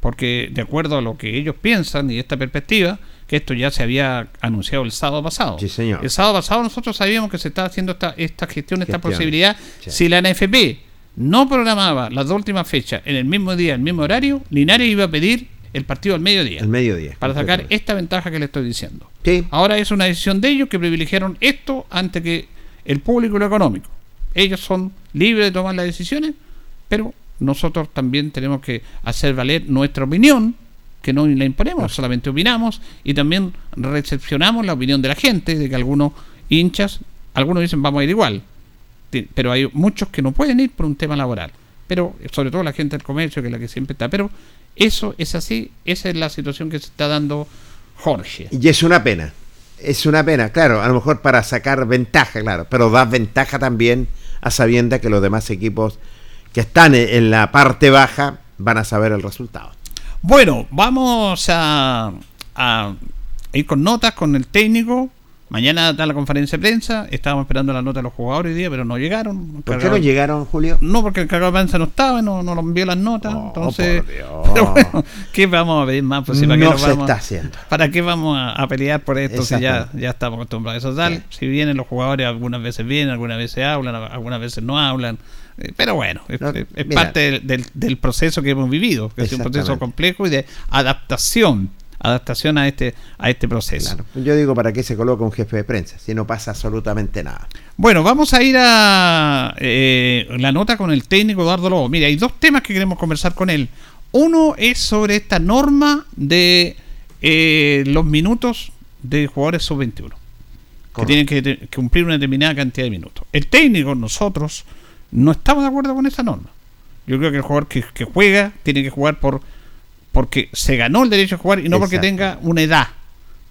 Porque de acuerdo a lo que ellos piensan y esta perspectiva, que esto ya se había anunciado el sábado pasado. Sí, señor. El sábado pasado nosotros sabíamos que se estaba haciendo esta, esta gestión, esta Gestiones, posibilidad. sí. Si la NFP no programaba las dos últimas fechas en el mismo día, en el mismo horario, Linares iba a pedir el partido al mediodía. El mediodía. Para sacar esta ventaja que le estoy diciendo. Sí. Ahora es una decisión de ellos que privilegiaron esto ante que el público y lo económico. Ellos son libres de tomar las decisiones, pero nosotros también tenemos que hacer valer nuestra opinión, que no la imponemos, solamente opinamos y también recepcionamos la opinión de la gente, de que algunos hinchas, algunos dicen vamos a ir igual, pero hay muchos que no pueden ir por un tema laboral, pero sobre todo la gente del comercio, que es la que siempre está, pero eso es así, esa es la situación que se está dando Jorge. Y es una pena. Es una pena, claro, a lo mejor para sacar ventaja, claro, pero da ventaja también a sabienda que los demás equipos que están en en la parte baja van a saber el resultado. Bueno, vamos a, a ir con notas con el técnico. Mañana da la conferencia de prensa. Estábamos esperando la nota de los jugadores hoy día, pero no llegaron. ¿Por qué no llegaron, Julio? No, porque el cargado de prensa no estaba, no, no nos envió las notas. entonces, por [laughs] Dios. pero bueno, ¿qué vamos a pedir más? Pues, si ¿para qué No se vamos está haciendo. ¿Para qué vamos a, a pelear por esto si ya, ya estamos acostumbrados a eso? Tal, Si vienen los jugadores, algunas veces vienen, algunas veces hablan, algunas veces no hablan. Eh, Pero bueno, es, No, es- es mira. parte del, del- del proceso que hemos vivido, que es un proceso complejo y de adaptación, adaptación a este, a este proceso. Yo digo, ¿para qué se coloca un jefe de prensa? Si no pasa absolutamente nada. Bueno, vamos a ir a eh, la nota con el técnico Eduardo Lobo. Mira, hay dos temas que queremos conversar con él. Uno es sobre esta norma de eh, los minutos de jugadores sub-21, que tienen que cumplir una determinada cantidad de minutos. El técnico, nosotros, no estamos de acuerdo con esa norma. Yo creo que el jugador que, que juega tiene que jugar por porque se ganó el derecho a jugar y no porque tenga una edad.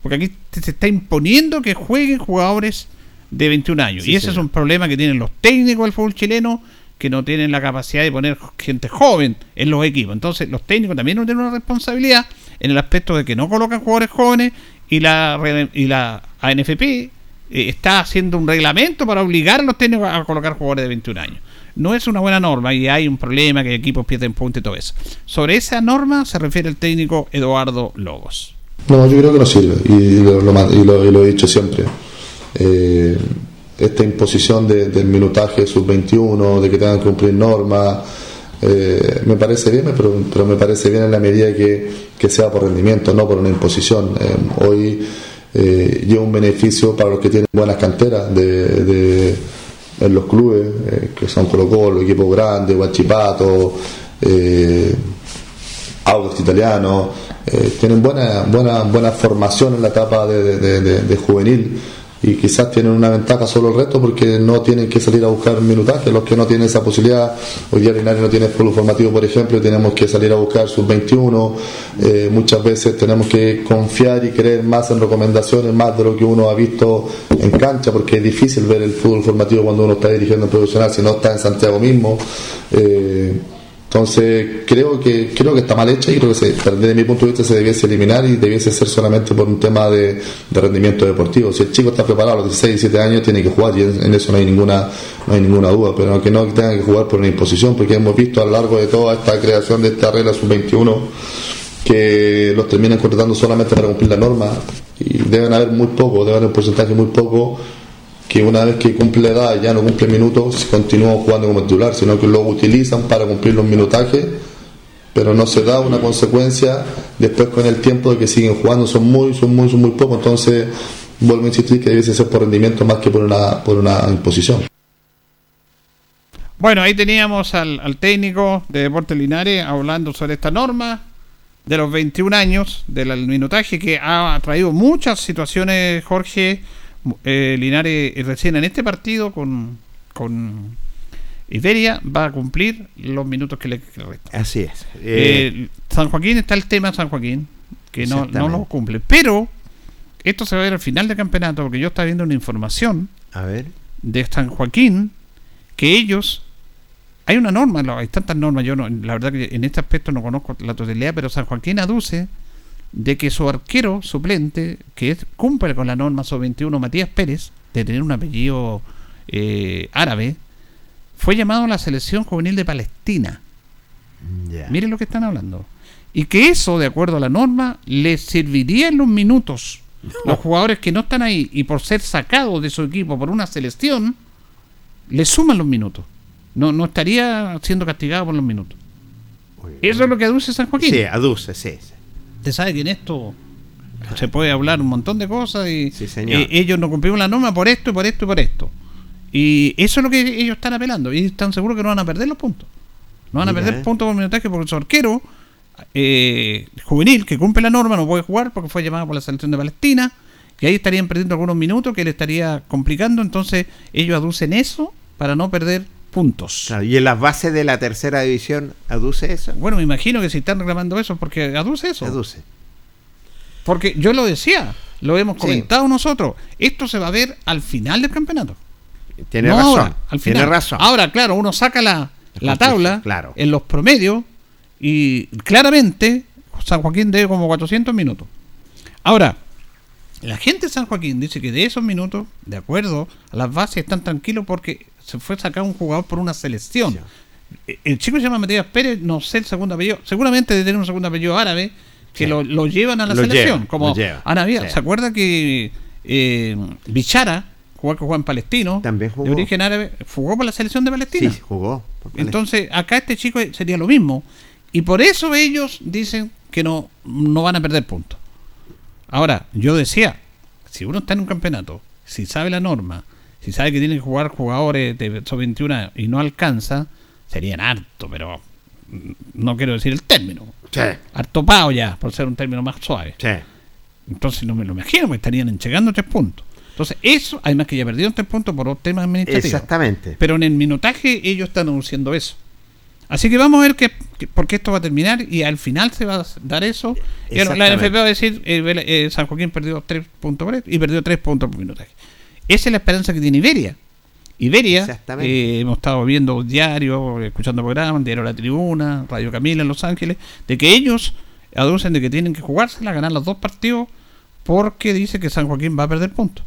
Porque aquí se está imponiendo que jueguen jugadores de 21 años. Sí, y ese señor. es un problema que tienen los técnicos del fútbol chileno que no tienen la capacidad de poner gente joven en los equipos. Entonces, los técnicos también no tienen una responsabilidad en el aspecto de que no colocan jugadores jóvenes y la, y la ANFP eh, está haciendo un reglamento para obligar a los técnicos a colocar jugadores de 21 años. No es una buena norma y hay un problema que equipos pierden puntos y todo eso. Sobre esa norma se refiere el técnico Eduardo Lobos. No, yo creo que no sirve y lo, lo y lo- he dicho siempre. Eh, esta imposición de- del minutaje sub-21, de que tengan que cumplir normas, eh, me parece bien, pero, pero me parece bien en la medida que, que sea por rendimiento, no por una imposición. Eh, hoy eh, lleva un beneficio para los que tienen buenas canteras de, de- en los clubes, eh, que son Colo Colo, equipos grandes, Guachipato, eh, Audax Italiano, eh, tienen buena, buena, buena formación en la etapa de- de- de juvenil y quizás tienen una ventaja sobre el resto porque no tienen que salir a buscar minutaje, los que no tienen esa posibilidad, hoy día Linares no tiene polo formativo por ejemplo tenemos que salir a buscar sus 21, eh, muchas veces tenemos que confiar y creer más en recomendaciones, más de lo que uno ha visto en cancha porque es difícil ver el fútbol formativo cuando uno está dirigiendo en profesional si no está en Santiago mismo. Eh, entonces creo que creo que está mal hecha y creo que se- desde mi punto de vista se debiese eliminar y debiese ser solamente por un tema de, rendimiento deportivo. Si el chico está preparado a los 16, 17 años tiene que jugar y en, en eso no hay ninguna no hay ninguna duda, pero que no tenga que jugar por una imposición porque hemos visto a lo largo de toda esta creación de esta regla sub-21 que los terminan contratando solamente para cumplir la norma y deben haber muy poco, deben haber un porcentaje muy poco que una vez que cumple edad ya no cumple minutos, continúan jugando como titular, sino que lo utilizan para cumplir los minutajes, pero no se da una consecuencia después con el tiempo de que siguen jugando, son muy, son muy, son muy pocos, entonces vuelvo a insistir que debe ser por rendimiento más que por una, por una imposición. Bueno, ahí teníamos al, al técnico de Deportes Linares hablando sobre esta norma de los 21 años del minutaje que ha traído muchas situaciones, Jorge eh, Linares eh, recién en este partido con, con Iberia va a cumplir los minutos que le, que le restan. Así es. Eh, San Joaquín está el tema San Joaquín, que no, no lo cumple. Pero esto se va a ver al final del campeonato, porque yo estaba viendo una información A ver. de San Joaquín que ellos hay una norma, hay tantas normas, yo no, la verdad que en este aspecto no conozco la totalidad, pero San Joaquín aduce de que su arquero suplente, que es, cumple con la norma sub-21, Matías Pérez, de tener un apellido eh, árabe, fue llamado a la selección juvenil de Palestina. Miren lo que están hablando. Y que eso, de acuerdo a la norma, le serviría en los minutos. Los jugadores que no están ahí y por ser sacados de su equipo por una selección, le suman los minutos. No, no estaría siendo castigado por los minutos. Eso es lo que aduce San Joaquín. Sí, aduce, sí. sí. Usted sabe que en esto se puede hablar un montón de cosas y eh, ellos no cumplieron la norma por esto y por esto y por esto. Y eso es lo que ellos están apelando. Y están seguros que no van a perder los puntos. No van a perder eh. puntos por minutaje porque su arquero eh, juvenil que cumple la norma no puede jugar porque fue llamado por la selección de Palestina. Que ahí estarían perdiendo algunos minutos que le estaría complicando. Entonces ellos aducen eso para no perder puntos. Claro, y en las bases de la tercera división, ¿aduce eso? Bueno, me imagino que si están reclamando eso, porque aduce eso. Aduce. Porque yo lo decía, lo hemos Sí. comentado nosotros. Esto se va a ver al final del campeonato. Tiene No razón. ahora, al final. Tiene razón. Ahora, claro, uno saca la, la tabla claro. en los promedios y claramente San Joaquín debe como 400 minutos. Ahora, la gente de San Joaquín dice que de esos minutos, de acuerdo a las bases, están tranquilos porque se fue sacado un jugador por una selección. Eh, El chico se llama Matías Pérez, no sé el segundo apellido, seguramente debe tener un segundo apellido árabe que Sí. lo, lo llevan a la Lo selección. lleva, como. Ana Sí. ¿se acuerda que eh, Bichara, jugador que juega en Palestino, También jugó. de origen árabe, jugó por la selección de Palestina? Sí, jugó. por Palestina. Entonces, acá este chico sería lo mismo. Y por eso ellos dicen que no, no van a perder puntos. Ahora, yo decía, si uno está en un campeonato, si sabe la norma, si sabe que tiene que jugar jugadores de sub-21 y no alcanza, serían harto, pero mm, no quiero decir el término. Sí. Harto pao ya, por ser un término más suave. Sí. Entonces no me lo imagino, me estarían entregando tres puntos. Entonces, eso, además que ya perdieron tres puntos por temas administrativos. Exactamente. Pero en el minutaje ellos están anunciando eso. Así que vamos a ver qué, qué- por qué esto va a terminar y al final se va a dar eso. Y la. NFP va a decir, eh, eh, San Joaquín perdió tres puntos por esto y perdió tres puntos por minutaje. Esa es la esperanza que tiene Iberia. Iberia, eh, hemos estado viendo diario, escuchando programas, diario La Tribuna, Radio Camila en Los Ángeles, de que ellos aducen de que tienen que jugársela, ganar los dos partidos, porque dice que San Joaquín va a perder puntos.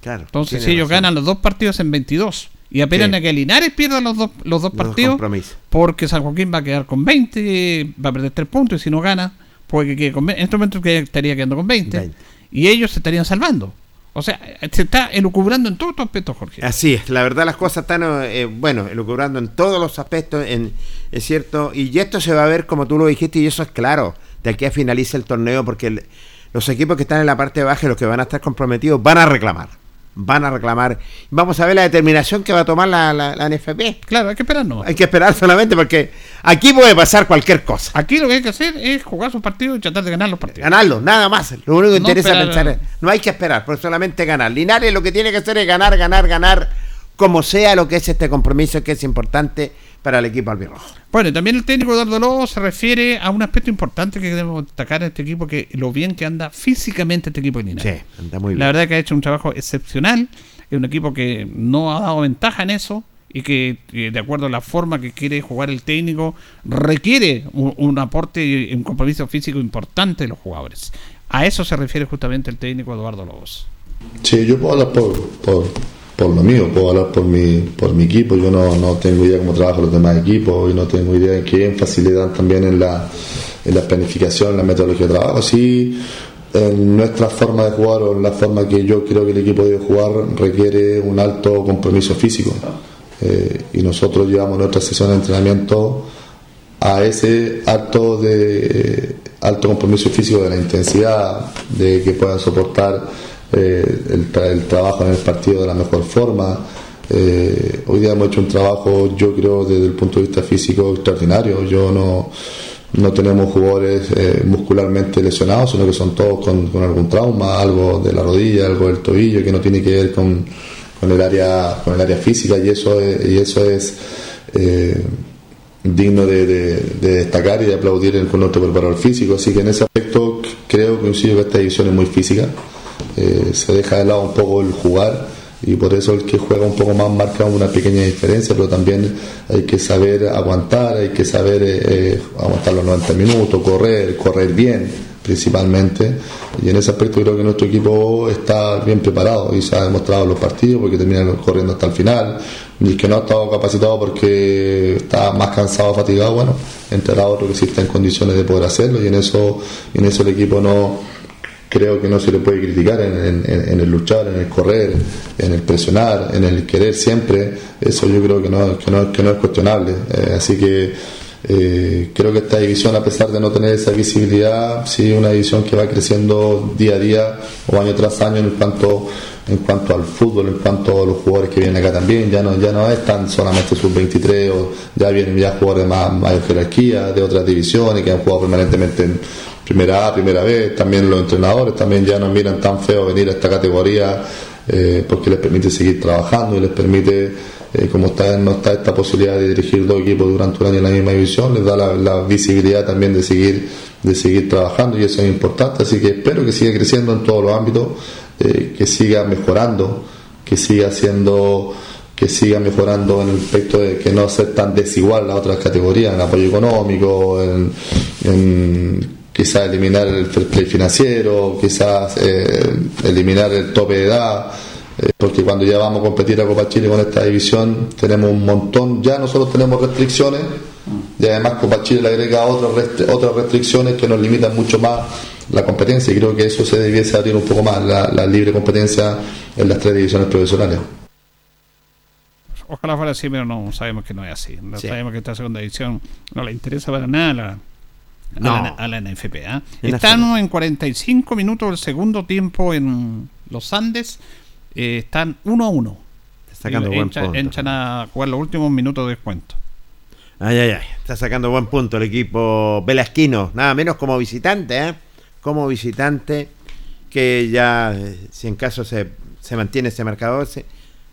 Claro. Entonces, si ellos razón. ganan los dos partidos en 22 y apelan Sí. a que Linares pierda los dos, los dos Los partidos, porque San Joaquín va a quedar con 20, va a perder 3 puntos y si no gana, puede que quede con 20. En este momento estaría quedando con 20, 20. y ellos se estarían salvando. O sea, se está elucubrando en todos estos aspectos, Jorge. Así es, la verdad las cosas están, eh, bueno, elucubrando en todos los aspectos, en, es cierto, y esto se va a ver como tú lo dijiste y eso es claro, de aquí a finalice el torneo porque el- los equipos que están en la parte baja y los que van a estar comprometidos van a reclamar, van a reclamar. Vamos a ver la determinación que va a tomar la, la, la NFP. Claro, hay que esperar, no. Hay que esperar solamente porque aquí puede pasar cualquier cosa. Aquí lo que hay que hacer es jugar sus partidos y tratar de ganar los partidos. Ganarlo, nada más. Lo único que No interesa esperar- pensar es, no hay que esperar, pero solamente ganar. Linares lo que tiene que hacer es ganar, ganar, ganar, como sea lo que es este compromiso que es importante para el equipo albirrojo. Bueno, y también el técnico Eduardo Lobo se refiere a un aspecto importante que debemos destacar en este equipo, que lo bien que anda físicamente este equipo de Linares. Sí, anda muy bien. La verdad que ha hecho un trabajo excepcional, es un equipo que no ha dado ventaja en eso y que eh, de acuerdo a la forma que quiere jugar el técnico requiere un, un aporte y un compromiso físico importante de los jugadores. A eso se refiere justamente el técnico Eduardo Lobos. Sí, yo puedo hablar por, por, por lo mío, puedo hablar por mi, por mi equipo. Yo no, no tengo idea cómo trabajan los demás equipos y no tengo idea en qué énfasis le dan también en la, en la planificación, en la metodología de trabajo. Sí, en nuestra forma de jugar o en la forma que yo creo que el equipo debe jugar requiere un alto compromiso físico. Eh, y nosotros llevamos nuestra sesión de entrenamiento a ese alto de alto compromiso físico de la intensidad de que puedan soportar eh, el, tra- el trabajo en el partido de la mejor forma. Eh, hoy día hemos hecho un trabajo yo creo desde el punto de vista físico extraordinario. Yo no no tenemos jugadores eh, muscularmente lesionados sino que son todos con algún trauma algo de la rodilla algo del tobillo que no tiene que ver con, con el área con el área física y eso es, y eso es eh, digno de, de- de destacar y de aplaudir el- con nuestro preparador físico. Así que en ese aspecto creo coincido que esta división es muy física. Eh, se deja de lado un poco el jugar y por eso el que juega un poco más marca una pequeña diferencia, pero también hay que saber aguantar, hay que saber eh, aguantar los 90 minutos, correr, correr bien, principalmente. Y en ese aspecto creo que nuestro equipo está bien preparado y se ha demostrado en los partidos porque terminan corriendo hasta el final. Y el que no ha estado capacitado porque está más cansado, fatigado, bueno, entrará otro que sí está en condiciones de poder hacerlo y en eso, en eso el equipo no creo que no se le puede criticar en, el luchar, en el correr, en el presionar, en el querer siempre. Eso yo creo que no, que no, que no es cuestionable. Eh, así que eh, creo que esta división, a pesar de no tener esa visibilidad, sí una división que va creciendo día a día o año tras año en cuanto en cuanto al fútbol, en cuanto a los jugadores que vienen acá también, ya no, ya no es tan solamente sub-23, o ya vienen ya jugadores de más mayor jerarquía, de otras divisiones, que han jugado permanentemente en primera A, primera B, también los entrenadores también ya no miran tan feo venir a esta categoría eh, porque les permite seguir trabajando y les permite, eh, como está, no está esta posibilidad de dirigir dos equipos durante un año en la misma división, les da la, visibilidad también de seguir, de seguir trabajando y eso es importante, así que espero que siga creciendo en todos los ámbitos, eh, que siga mejorando, que siga siendo que siga mejorando en el aspecto de que no sea tan desigual las otras categorías, en apoyo económico, en quizás eliminar el fair play financiero, quizás eh, eliminar el tope de edad, eh, porque cuando ya vamos a competir a Copa Chile con esta división tenemos un montón, ya nosotros tenemos restricciones y además Copa Chile le agrega otras restri- otras restricciones que nos limitan mucho más la competencia y creo que eso se debiese abrir un poco más, la, la libre competencia en las tres divisiones profesionales. Ojalá fuera así, pero no sabemos que no es así. No Sí. Sabemos que esta segunda división no le interesa para nada a la, a No. la, a la NFP. ¿ah? En la Están en 45 minutos del segundo tiempo en los Andes. Eh, están 1 a 1. sacando buen punto. Entran a jugar los últimos minutos de descuento. Ay, ay, ay. Está sacando buen punto el equipo velasquino. Nada menos como visitante, ¿eh? Como visitante, que ya, eh, si en caso se, se mantiene ese marcador, se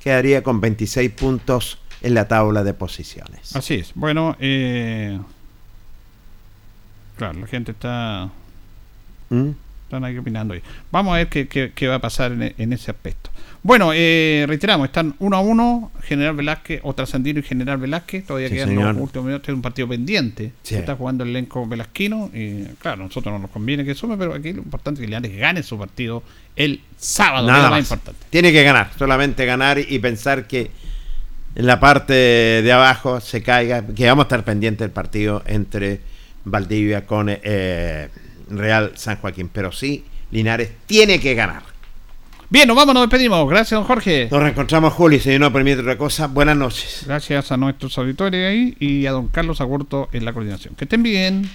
quedaría con 26 puntos en la tabla de posiciones. Así es. Bueno, eh, claro, la gente está. ¿Mm? Están ahí opinando ahí. Vamos a ver qué, qué- qué va a pasar en, en ese aspecto. Bueno, eh, reiteramos, están 1 a 1, General Velázquez, o Trasandino y General Velázquez. Todavía Sí, quedan los últimos minutos, es un partido pendiente. Sí. Está jugando el elenco velasquino. Y claro, a nosotros no nos conviene que sume, pero aquí lo importante es que Linares gane su partido el sábado, que es Nada lo más importante. Tiene que ganar, solamente ganar y pensar que en la parte de abajo se caiga, que vamos a estar pendientes del partido entre Valdivia con eh, Real San Joaquín. Pero sí, Linares tiene que ganar. Bien, nos vamos, nos despedimos. Gracias, don Jorge. Nos reencontramos, Juli, si no permite otra cosa. Buenas noches. Gracias a nuestros auditores ahí y a don Carlos Agurto en la coordinación. Que estén bien.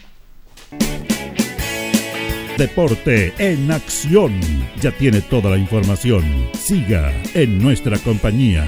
Deporte en acción. Ya tiene toda la información. Siga en nuestra compañía.